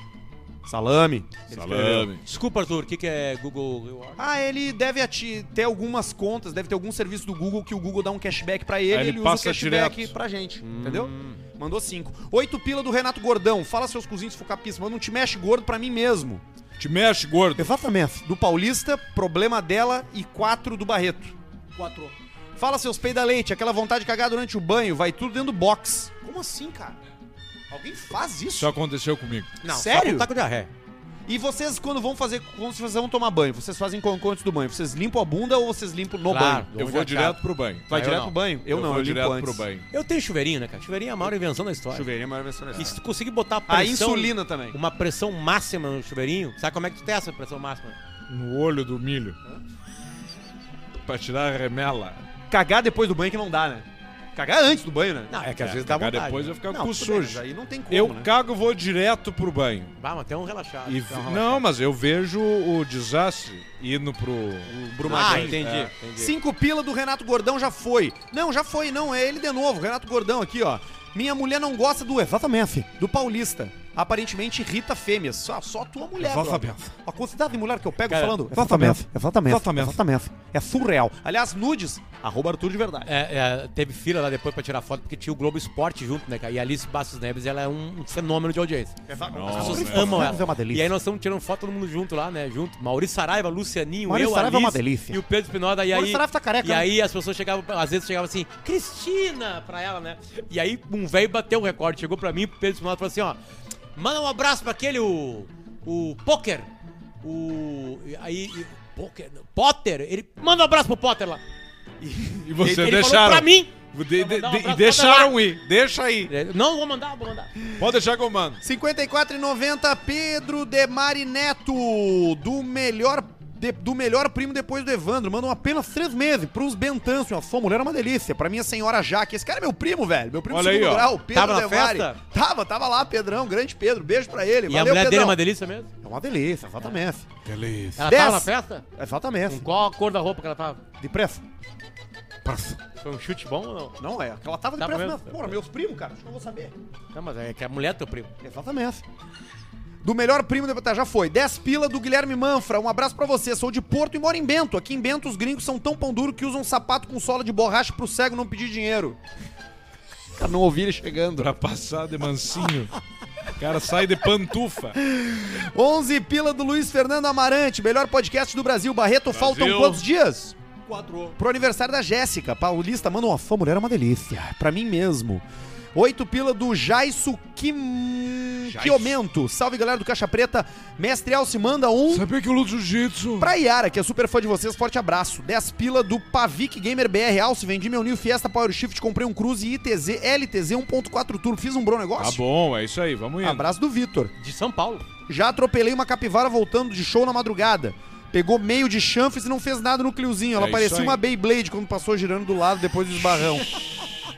Salame. Salame. Desculpa, Arthur, o que, que é Google Reward? Ah, ele deve ati- ter algumas contas, deve ter algum serviço do Google que o Google dá um cashback pra ele, Aí ele ele usa o cashback direto. pra gente, entendeu? Mandou cinco. Oito pila do Renato Gordão. Fala seus cozinhos se for capíssimo. Manda um te mexe gordo pra mim mesmo. Te mexe, gordo. Exatamente. Do Paulista, problema dela e quatro do Barreto. Quatro. Fala seus peida leite, aquela vontade de cagar durante o banho, vai tudo dentro do box. Como assim, cara? Alguém faz isso? Isso aconteceu comigo. Não, Sério? Só com taco de arré. E vocês, quando vão fazer, quando vocês vão tomar banho, vocês fazem concô antes do banho? Vocês limpam a bunda ou vocês limpam no Claro. banho? Eu vou direto pro banho. Vai Ah, eu direto não. pro banho? Eu, não, vou eu limpo direto antes. pro banho. Eu tenho chuveirinho, né, cara? Chuveirinho é a maior invenção da história. Chuveirinho é a maior versão E se tu conseguir botar A pressão, insulina também. uma pressão máxima no chuveirinho, sabe como é que tu tem essa pressão máxima? No olho do milho. Pra tirar a remela. Cagar depois do banho que não dá, né? Cagar antes do banho, né? Não, é que às É, vezes dá cagar vontade. depois né? eu ficar Não, com o sujo. aí não tem como, Eu né? cago e vou direto pro banho. Bah, mas tem um relaxado. E tem um vi- relaxado. não, mas eu vejo o desastre indo pro. Ah, Brumadinho. entendi, É. entendi. Cinco pila do Renato Gordão já foi. Não, já foi, não. É ele de novo, Renato Gordão aqui, ó. Minha mulher não gosta do exatamente do paulista. Aparentemente irrita fêmeas. Só, só a tua mulher. Exatamente. brother. A quantidade de mulher que eu pego Cara, falando. exatamente. Exatamente. Exatamente. Exatamente. É surreal. Aliás, nudes, arroba Arthur de verdade. É, é, teve fila lá depois pra tirar foto, porque tinha o Globo Esporte junto, né, cara? E a Alice Bastos Neves, ela é um fenômeno de audiência. As pessoas amam ela. é uma delícia. E aí nós estamos tirando foto todo mundo junto lá, né? Junto. Maurício Saraiva, Lucianinho, Maurício eu, Saraiva é uma Alice delícia. E o Pedro Espinosa. E aí, Saraiva tá careca, E né? aí as pessoas chegavam, às vezes chegavam assim, Cristina, pra ela, né? E aí um velho bateu o recorde, chegou pra mim, pro Pedro Espinosa, falou assim, ó, manda um abraço pra aquele, o, o Poker, o, aí, e- Poker, Potter, ele, manda um abraço pro Potter lá. E você ele deixaram. falou pra mim, De- de- um e deixaram ir. Deixa aí. não, vou mandar, vou mandar. Pode deixar que eu mando. 54,90 Pedro Demari Neto, do melhor de- do melhor primo depois do Evandro. Mandam apenas três meses pros Bentâncio. A sua mulher é uma delícia. Pra minha senhora Jaque. Esse cara é meu primo, velho. Meu primo Olha aí, segundo ó. grau. Pedro Tava na Devari. festa? Tava, tava lá, Pedrão. Grande Pedro. Beijo pra ele. E a mulher dele é uma delícia mesmo? É uma delícia, exatamente. Delícia. Ela Dez. tava na festa? Exatamente. Com qual a cor da roupa que ela tava? De preço. Foi um chute bom ou não? Não é. Ela tava de Tava preço mesmo? mesmo. Porra, meus primos, cara. Acho que eu vou saber. Não, mas é que a mulher é teu primo. Exatamente. Do melhor primo do tá, já foi. 10 pila do Guilherme Manfra. Um abraço pra você. Sou de Porto e moro em Bento. Aqui em Bento os gringos são tão pão duro que usam sapato com sola de borracha pro cego não pedir dinheiro. Cara, não ouvi ele chegando. Pra passar de mansinho. O cara sai de pantufa. 11 pila do Luiz Fernando Amarante. Melhor podcast do Brasil. Barreto, faltam quantos dias? Quatro. Pro aniversário da Jéssica. Paulista, manda uma fã, mulher é uma delícia. Pra mim mesmo. Oito pila do Jaisu Kim... Kiomento. Salve, galera do Caixa Preta. Mestre Alce manda um... Sabia que eu luto jiu-jitsu? Pra Yara, que é super fã de vocês, forte abraço. 10 pila do Pavic Gamer BR Alce. Vendi meu New Fiesta Power Shift, comprei um Cruze ITZ LTZ 1.4 Turbo. Fiz um bom Tá negócio. bom, é isso aí, vamos indo. Abraço do Vitor. De São Paulo. Já atropelei uma capivara voltando de show na madrugada. Pegou meio de chanfres e não fez nada no Cliozinho. Ela É parecia uma Beyblade quando passou girando do lado depois do esbarrão. *laughs*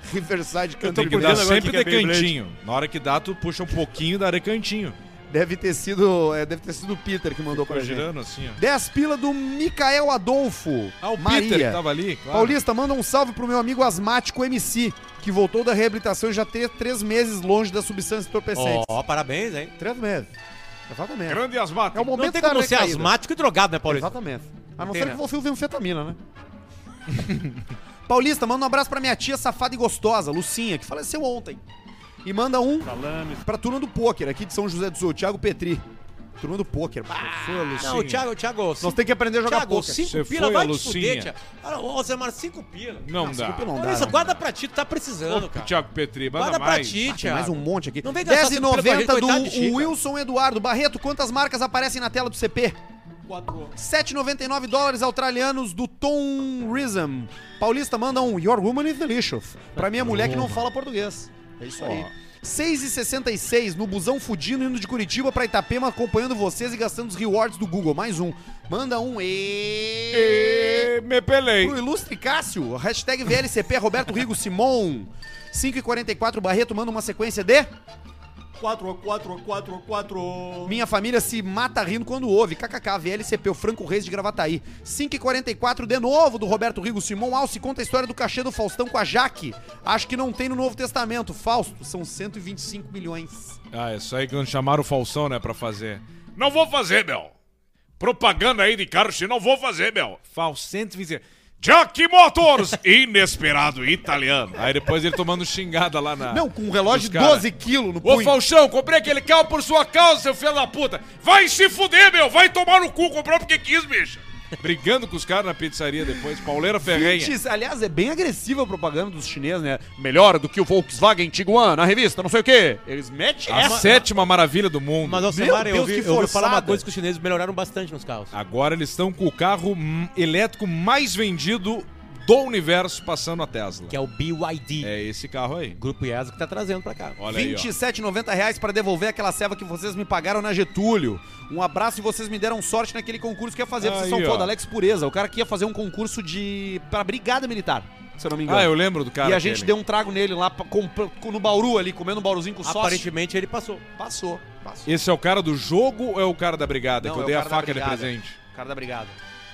*laughs* Riverside Tem Country que dar sempre é de Beyblade. cantinho. Na hora que dá, tu puxa um pouquinho, dá de cantinho. Deve ter sido, é, deve ter sido o Peter que mandou pra Ficou gente. girando assim, ó. 10 pila do Micael Adolfo. Ah, o Maria. Peter que tava ali, claro. Paulista, manda um salve pro meu amigo asmático MC, que voltou da reabilitação e já tem três meses longe das substâncias Ó, entorpecentes. parabéns, hein? Três meses. Exatamente. Grande asmático. É o momento Não tem da como ser asmático e drogado, né, Paulista? Exatamente. A não Tem, ser né? que você use anfetamina, né? Paulista, manda um abraço pra minha tia safada e gostosa, Lucinha, que faleceu ontem. E manda um Salames. pra turma do pôquer aqui de São José do Sul, Thiago Petri. Turma do pôquer. Não, o Thiago, o Thiago... Nós temos que aprender a jogar Thiago, pôquer. cinco Você pila, foi vai a te Lucinha. fuder, Thiago. Olha, Ô, Zemar, cinco pila. Não dá. Desculpa, não dá. Paulista, né? guarda pra ti, tu tá precisando, Ô, cara. Thiago Petri, manda Guarda pra mais. ti, Tem Thiago. mais um monte aqui. Não vem gastar cinco pila com a gente, 10,90 coitado do Chico. Wilson Eduardo. Barreto, quantas marcas aparecem na tela do CP? Quatro. 7,99 dólares australianos do Tom Rism. Paulista manda um Your Woman is Delicious. Pra minha mulher que não fala português. É isso aí. 6,66 no busão fudindo indo de Curitiba pra Itapema acompanhando vocês e gastando os rewards do Google. Mais um. Manda um e... E... Me pelei. Pro ilustre Cássio. Hashtag VLCP Roberto Rigo Simon. 5,44 Barreto manda uma sequência de... Quatro, quatro, quatro, quatro. Minha família se mata rindo quando ouve. KKK, VLCP, o Franco Reis de Gravataí. 5h44 de novo do Roberto Rigo Simão Alce conta a história do cachê do Faustão com a Jaque. Acho que não tem no Novo Testamento. Fausto, são 125 milhões. Ah, isso aí que não chamaram o Falsão, né, pra fazer. Não vou fazer, meu. Propaganda aí de carro, não vou fazer, meu. Faz 120... Jack Motors, *laughs* inesperado italiano. Aí depois ele tomando xingada lá na... Não, com um relógio de cara. 12 quilos no Ô, punho. Falchão, comprei aquele carro por sua causa, seu filho da puta. Vai se fuder, meu. Vai tomar no cu. Comprou porque quis, bicho. Brigando com os caras na pizzaria depois. Pauleira Ferrenha. 20, aliás, é bem agressiva a propaganda dos chineses, né? Melhor do que o Volkswagen Tiguan na revista, não sei o quê. Eles metem A essa. sétima maravilha do mundo. Mas, Meu Alcemar, eu ouvi, que eu ouvi falar uma coisa que os chineses melhoraram bastante nos carros. Agora eles estão com o carro hum, elétrico mais vendido do universo passando a Tesla. Que é o BYD. É esse carro aí. Grupo IESA que tá trazendo pra cá. Olha aí, ó. 27,90 reais pra devolver aquela ceva que vocês me pagaram na Getúlio. Um abraço e vocês me deram sorte naquele concurso que ia fazer. Vocês Aí, são ó. foda, Alex Pureza. O cara que ia fazer um concurso de. pra Brigada Militar, se eu não me engano. Ah, eu lembro do cara. e a gente aquele. deu um trago nele lá pra- com- com- no Bauru ali, comendo um bauruzinho com sócio. Aparentemente ele passou. Passou, passou. Esse é o cara do jogo ou é o cara da brigada? Não, que eu é dei a faca de presente. O cara da Brigada.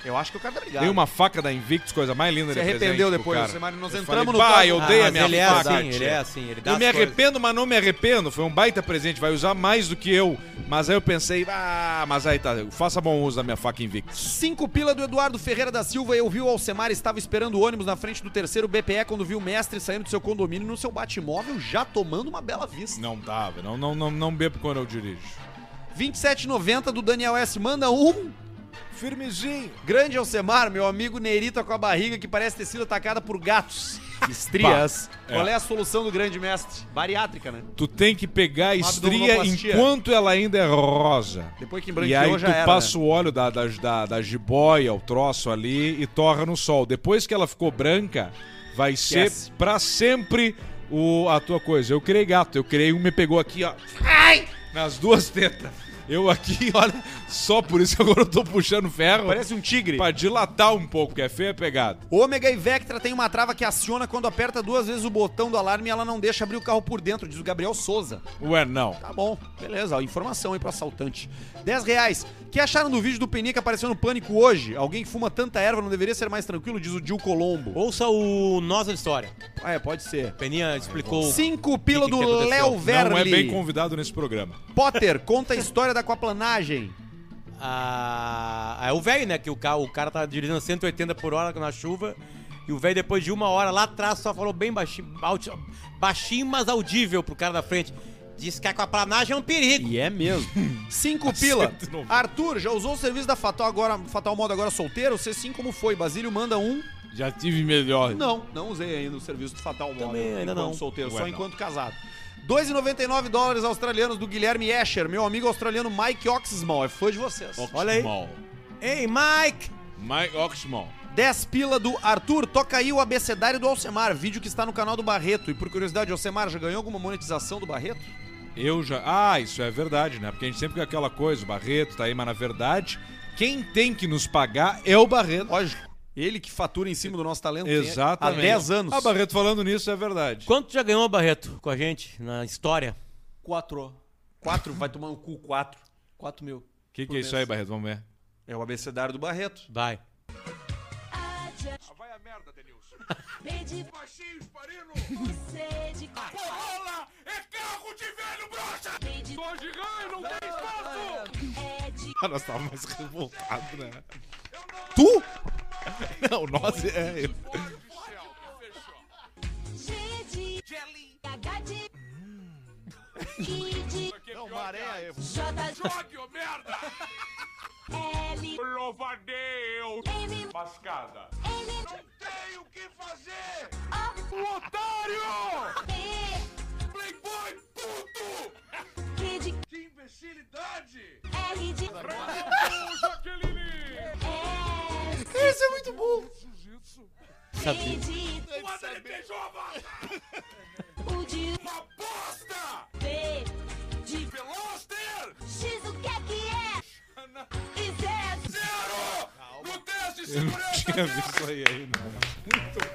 Eu acho que é o cara da Brigada. Dei uma faca da Invictus, coisa mais linda Se de arrependeu depois, cara. Mário. Nós Eu entramos falei, no "Bah, carro." eu Ah, dei a minha ele é faca. assim, ele é assim. Ele dá Eu me coisas. arrependo, mas não me arrependo. Foi um baita presente, vai usar mais do que eu. Mas aí eu pensei, ah, mas aí tá, faça bom uso da minha faca Invictus. Cinco pila do Eduardo Ferreira da Silva. Eu vi o Alcemar estava esperando o ônibus na frente do terceiro BPE quando viu o mestre saindo do seu condomínio no seu batimóvel, já tomando uma bela vista. Não tava, não, não, não, não bebo quando eu dirijo. 27,90 do Daniel S. Manda um. Firmezinho. Grande Alcemar, meu amigo Nerita com a barriga que parece ter sido atacada por gatos. *laughs* Estrias. Pá, Qual é. é a solução do grande mestre? Bariátrica, né? Tu tem que pegar a estria enquanto ela ainda é rosa. Depois que E embranqueou aí já tu era. passa né? o óleo da, da, da, da jiboia, o troço ali, e torra no sol. Depois que ela ficou branca, vai Esquece. ser pra sempre o, a tua coisa. Eu criei gato, eu criei um, me pegou aqui, ó. Ai! Nas duas tetas. Eu aqui, *laughs* olha, só por isso agora eu tô puxando ferro. Parece um tigre. Pra dilatar um pouco, que é feia a pegada. Ômega e Vectra tem uma trava que aciona quando aperta duas vezes o botão do alarme e ela não deixa abrir o carro por dentro, diz o Gabriel Souza. Ué, não. Tá bom, beleza, ó, informação aí pro assaltante. 10 reais. Que acharam do vídeo do Peninha que apareceu no Pânico hoje? Alguém que fuma tanta erva não deveria ser mais tranquilo, diz o Dil Colombo. Ouça o Nossa História. Ah, é, pode ser. Peninha explicou. Cinco pila que que do aconteceu? Léo Verli. Não é bem convidado nesse programa. Potter, conta a história da aquaplanagem. Ah, é o velho, né? Que o cara, o cara tá dirigindo 180 por hora na chuva. E o velho, depois de uma hora lá atrás, só falou bem baixinho, baixinho, mas audível pro cara da frente. Disse que a aquaplanagem é um perigo. E é mesmo. *laughs* Cinco pila. 190. Arthur, já usou o serviço da Fatal agora, Fatal Modo agora solteiro? C5 como foi? Basílio manda um. Já tive melhor. Não, não usei ainda o serviço do Fatal Modo. Também ainda enquanto não. solteiro, Ué, só não. enquanto casado. 2,99 dólares australianos do Guilherme Escher, meu amigo australiano Mike Oxismall, é fã de vocês. Olha aí. Oxmal. Ei, Mike! Mike Oxmal. 10 pila do Arthur, toca aí o abecedário do Alcemar, vídeo que está no canal do Barreto. E por curiosidade, Alcemar já ganhou alguma monetização do Barreto? Eu já. Ah, isso é verdade, né? Porque a gente sempre fica aquela coisa, o Barreto tá aí, mas na verdade, quem tem que nos pagar é o Barreto. Lógico. Ele que fatura em cima do nosso talento Exatamente. há 10 anos. Ah, Barreto falando nisso é verdade. Quanto já ganhou, Barreto, com a gente na história? Quatro. 4, vai tomar no cu 4. Quatro mil. O que, que é isso aí, Barreto? Vamos ver. É o abecedário do Barreto. Vai. Vai a merda, Denilson. *laughs* Pede Baixinho, esparino. você de Rola! É carro de velho, brocha! Tô gigante, não tem espaço! é de Ah, nós tava mais revoltados, né? Tu? *laughs* Não, nós é. Não, maré. De Jogue, ô merda! L Louva a Deus! M Mascada! N Tem o que fazer! O O otário! P Playboy puto! Q de Que imbecilidade! R de Jaqueline! Esse é muito bom. De Quando ele beijou a vaca! U de Uma bosta! V de Veloster! X o que é que é? E Z Zero! No teste de segurança! Tinha visto aí ainda.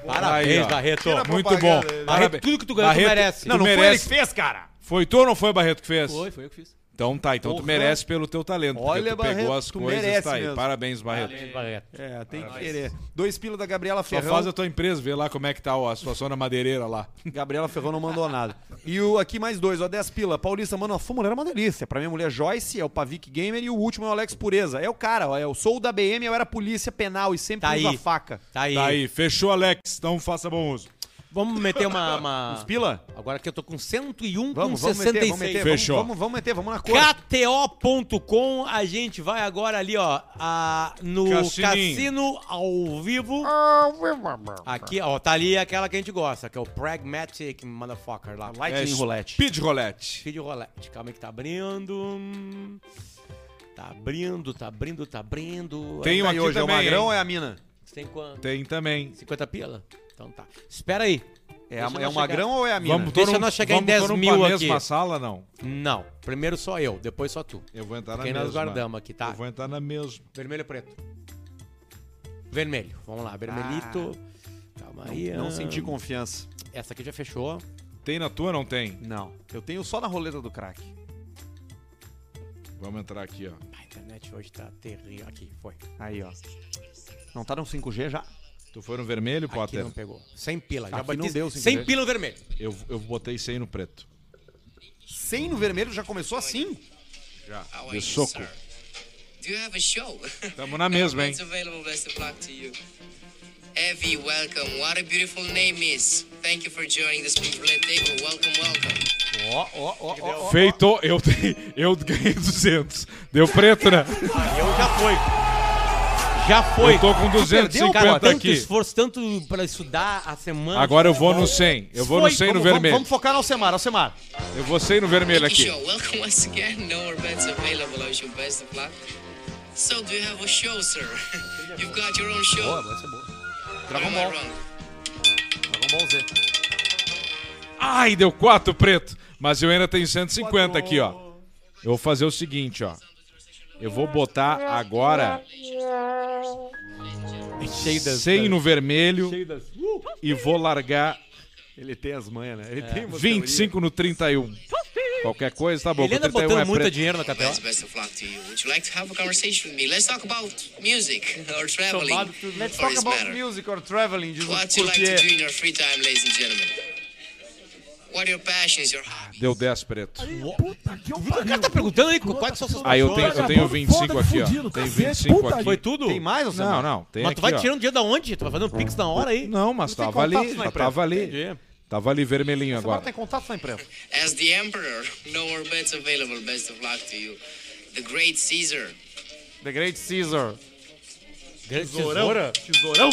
Parabéns, Aí. Barreto. Muito bom. Barreto, tudo que tu ganhou, tu Barreto, merece. Não, não Tu foi ele merece. que fez, cara. Foi tu ou não foi o Barreto que fez? Foi, foi eu que fiz. Então tá, então tu Porra. merece pelo teu talento. Olha, tu pegou Barreto, as tu coisas, tá aí. mesmo. Parabéns, Barreto. Parabéns, Barreto. É, tem que querer. Dois pila da Gabriela Só Ferrão. faz a tua empresa, vê lá como é que tá ó, a situação na madeireira lá. Gabriela Ferrão não mandou nada. E o aqui mais dois, ó, 10 pila. Paulista, mano, a sua mulher é uma delícia. Pra minha mulher Joyce, é o Pavic Gamer e o último é o Alex Pureza. É o cara, ó, eu sou da BM, eu era polícia penal e sempre Tá usa aí. faca. Tá aí. Tá aí, fechou, Alex. Então faça bom uso. Vamos meter uma. *laughs* uma- Os pila? Agora que eu tô com 101 Vamos, com vamos 66. meter, vamos meter. Fechou. Vamos, vamos, vamos meter, vamos na cor. KTO.com, a gente vai agora ali, ó, a- no Cassininho. cassino ao vivo. Aqui, ó, tá ali aquela que a gente gosta, que é o Pragmatic Motherfucker lá. Lightning É, Roulette. Speed Roulette. Vídeo rolete. Calma aí que tá abrindo. Tá abrindo, tá abrindo, tá abrindo. Tem um Aí aqui hoje é o também, magrão hein? ou é a mina? Tem quanto? Tem também. 50 pila? Então tá. Espera aí. É, a- é o chegar. magrão ou é a mina? Vamos Deixa nós chegar em vamos 10 todo mil aqui. mesma sala, não? Não. Primeiro só eu, depois só tu. Eu vou entrar na Quem mesma. nós guardamos aqui, tá? Eu vou entrar na mesma. Vermelho ou preto? Vermelho. Vamos lá, vermelhito. Calma aí. Não ah. senti confiança. Essa aqui já fechou. Tem na tua ou não tem? Não. Eu tenho só na roleta do crack. Vamos entrar aqui, ó. A internet hoje tá terrível. Aqui, foi. Aí, ó. Não tá no 5G já? Tu foi no vermelho, Aqui Potter? não pegou. 100 pila. Já Aqui bati não deu 5G. 100 pila no vermelho. Eu, eu botei 100 no preto. 100 no vermelho já começou assim? Já. Are De you, soco. Do you have a show? *laughs* Tamo na mesma, hein? It's available. Best of luck to you. Evie, welcome. What a beautiful name is. Thank you for joining the table. Welcome, welcome. Ó, ó, ó, ó. Feito, eu, *laughs* eu ganhei 200. Deu preto, né? Eu já foi. Já foi. Eu tô com perdeu, 250 cara, tanto aqui. esforço, tanto pra estudar a semana. Agora eu vou no 100. Eu vou no Foi, 100 no vermelho. vamos focar no Alcemar, Alcemar. Eu vou 100 no vermelho aqui. Welcome once again. No more bets available. I wish you best of luck. So, do you have a show, sir? *laughs* You've got your own show. Boa, vai ser boa. Dragon Ball. Dragon Ball Z. Ai, deu 4 preto. Mas eu ainda tenho 150 aqui, ó. Eu vou fazer o seguinte, ó. Eu vou botar agora Cheio das. 100 no vermelho cheio das- e vou largar Ele tem as manhas, né? Ele tem uma 25 no 31. Qualquer coisa, tá bom. Ele anda porque 31 botando é muito preto. dinheiro na KTO. Best, of luck to you. Would you like to have a conversation with me? Let's talk about music or traveling. Let's talk about music or traveling, diz What you like to do in your free time, ladies and gentlemen? What are your passions, your hobbies? Deu 10 preto. O cara tá perguntando aí quais são suas Aí eu tenho, eu tenho 25 aqui, ó. Tem cacete, 25 puta aqui. Foi tudo? Tem mais, ou Não, não. Tem Mas aqui, tu vai tirando dinheiro da onde? Tu vai fazendo pix na hora aí? Não, mas tava ali, tava ali. Entendi. Tava ali vermelhinho Agora agora. tem contato na empresa. As the Emperor, no more bets available. Best of luck to you. The Great Caesar. The Great Caesar. Tesoura? Tesourão.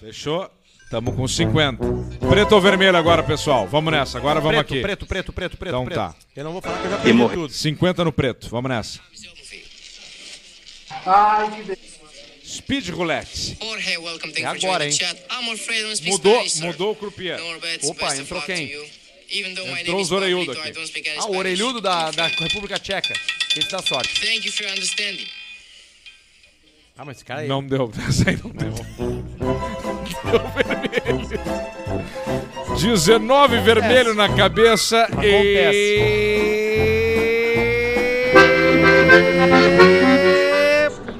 Fechou? Tamo com 50. Preto ou vermelho agora, pessoal? Vamos nessa. Agora vamos Preto, aqui. preto, preto, preto, preto, Então preto. tá. Eu não vou falar que eu já perdi tudo. 50 no preto. Vamos nessa. Speed roulette. Jorge, welcome. Thank É you for agora, hein? Mudou, mudou o croupier. Opa, entrou quem? Entrou os orelhudo aqui. Ah, o orelhudo da, da. República Tcheca. Esse dá sorte. Thank you for your understanding. Ah, mas esse cara aí. Não deu. *laughs* Essa aí não deu. Deu vermelho. 19 vermelho na cabeça e.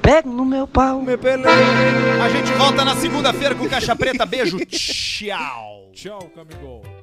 Pego no meu pau. A gente volta na segunda-feira com Caixa Preta. Beijo. Tchau. Tchau, Camigol.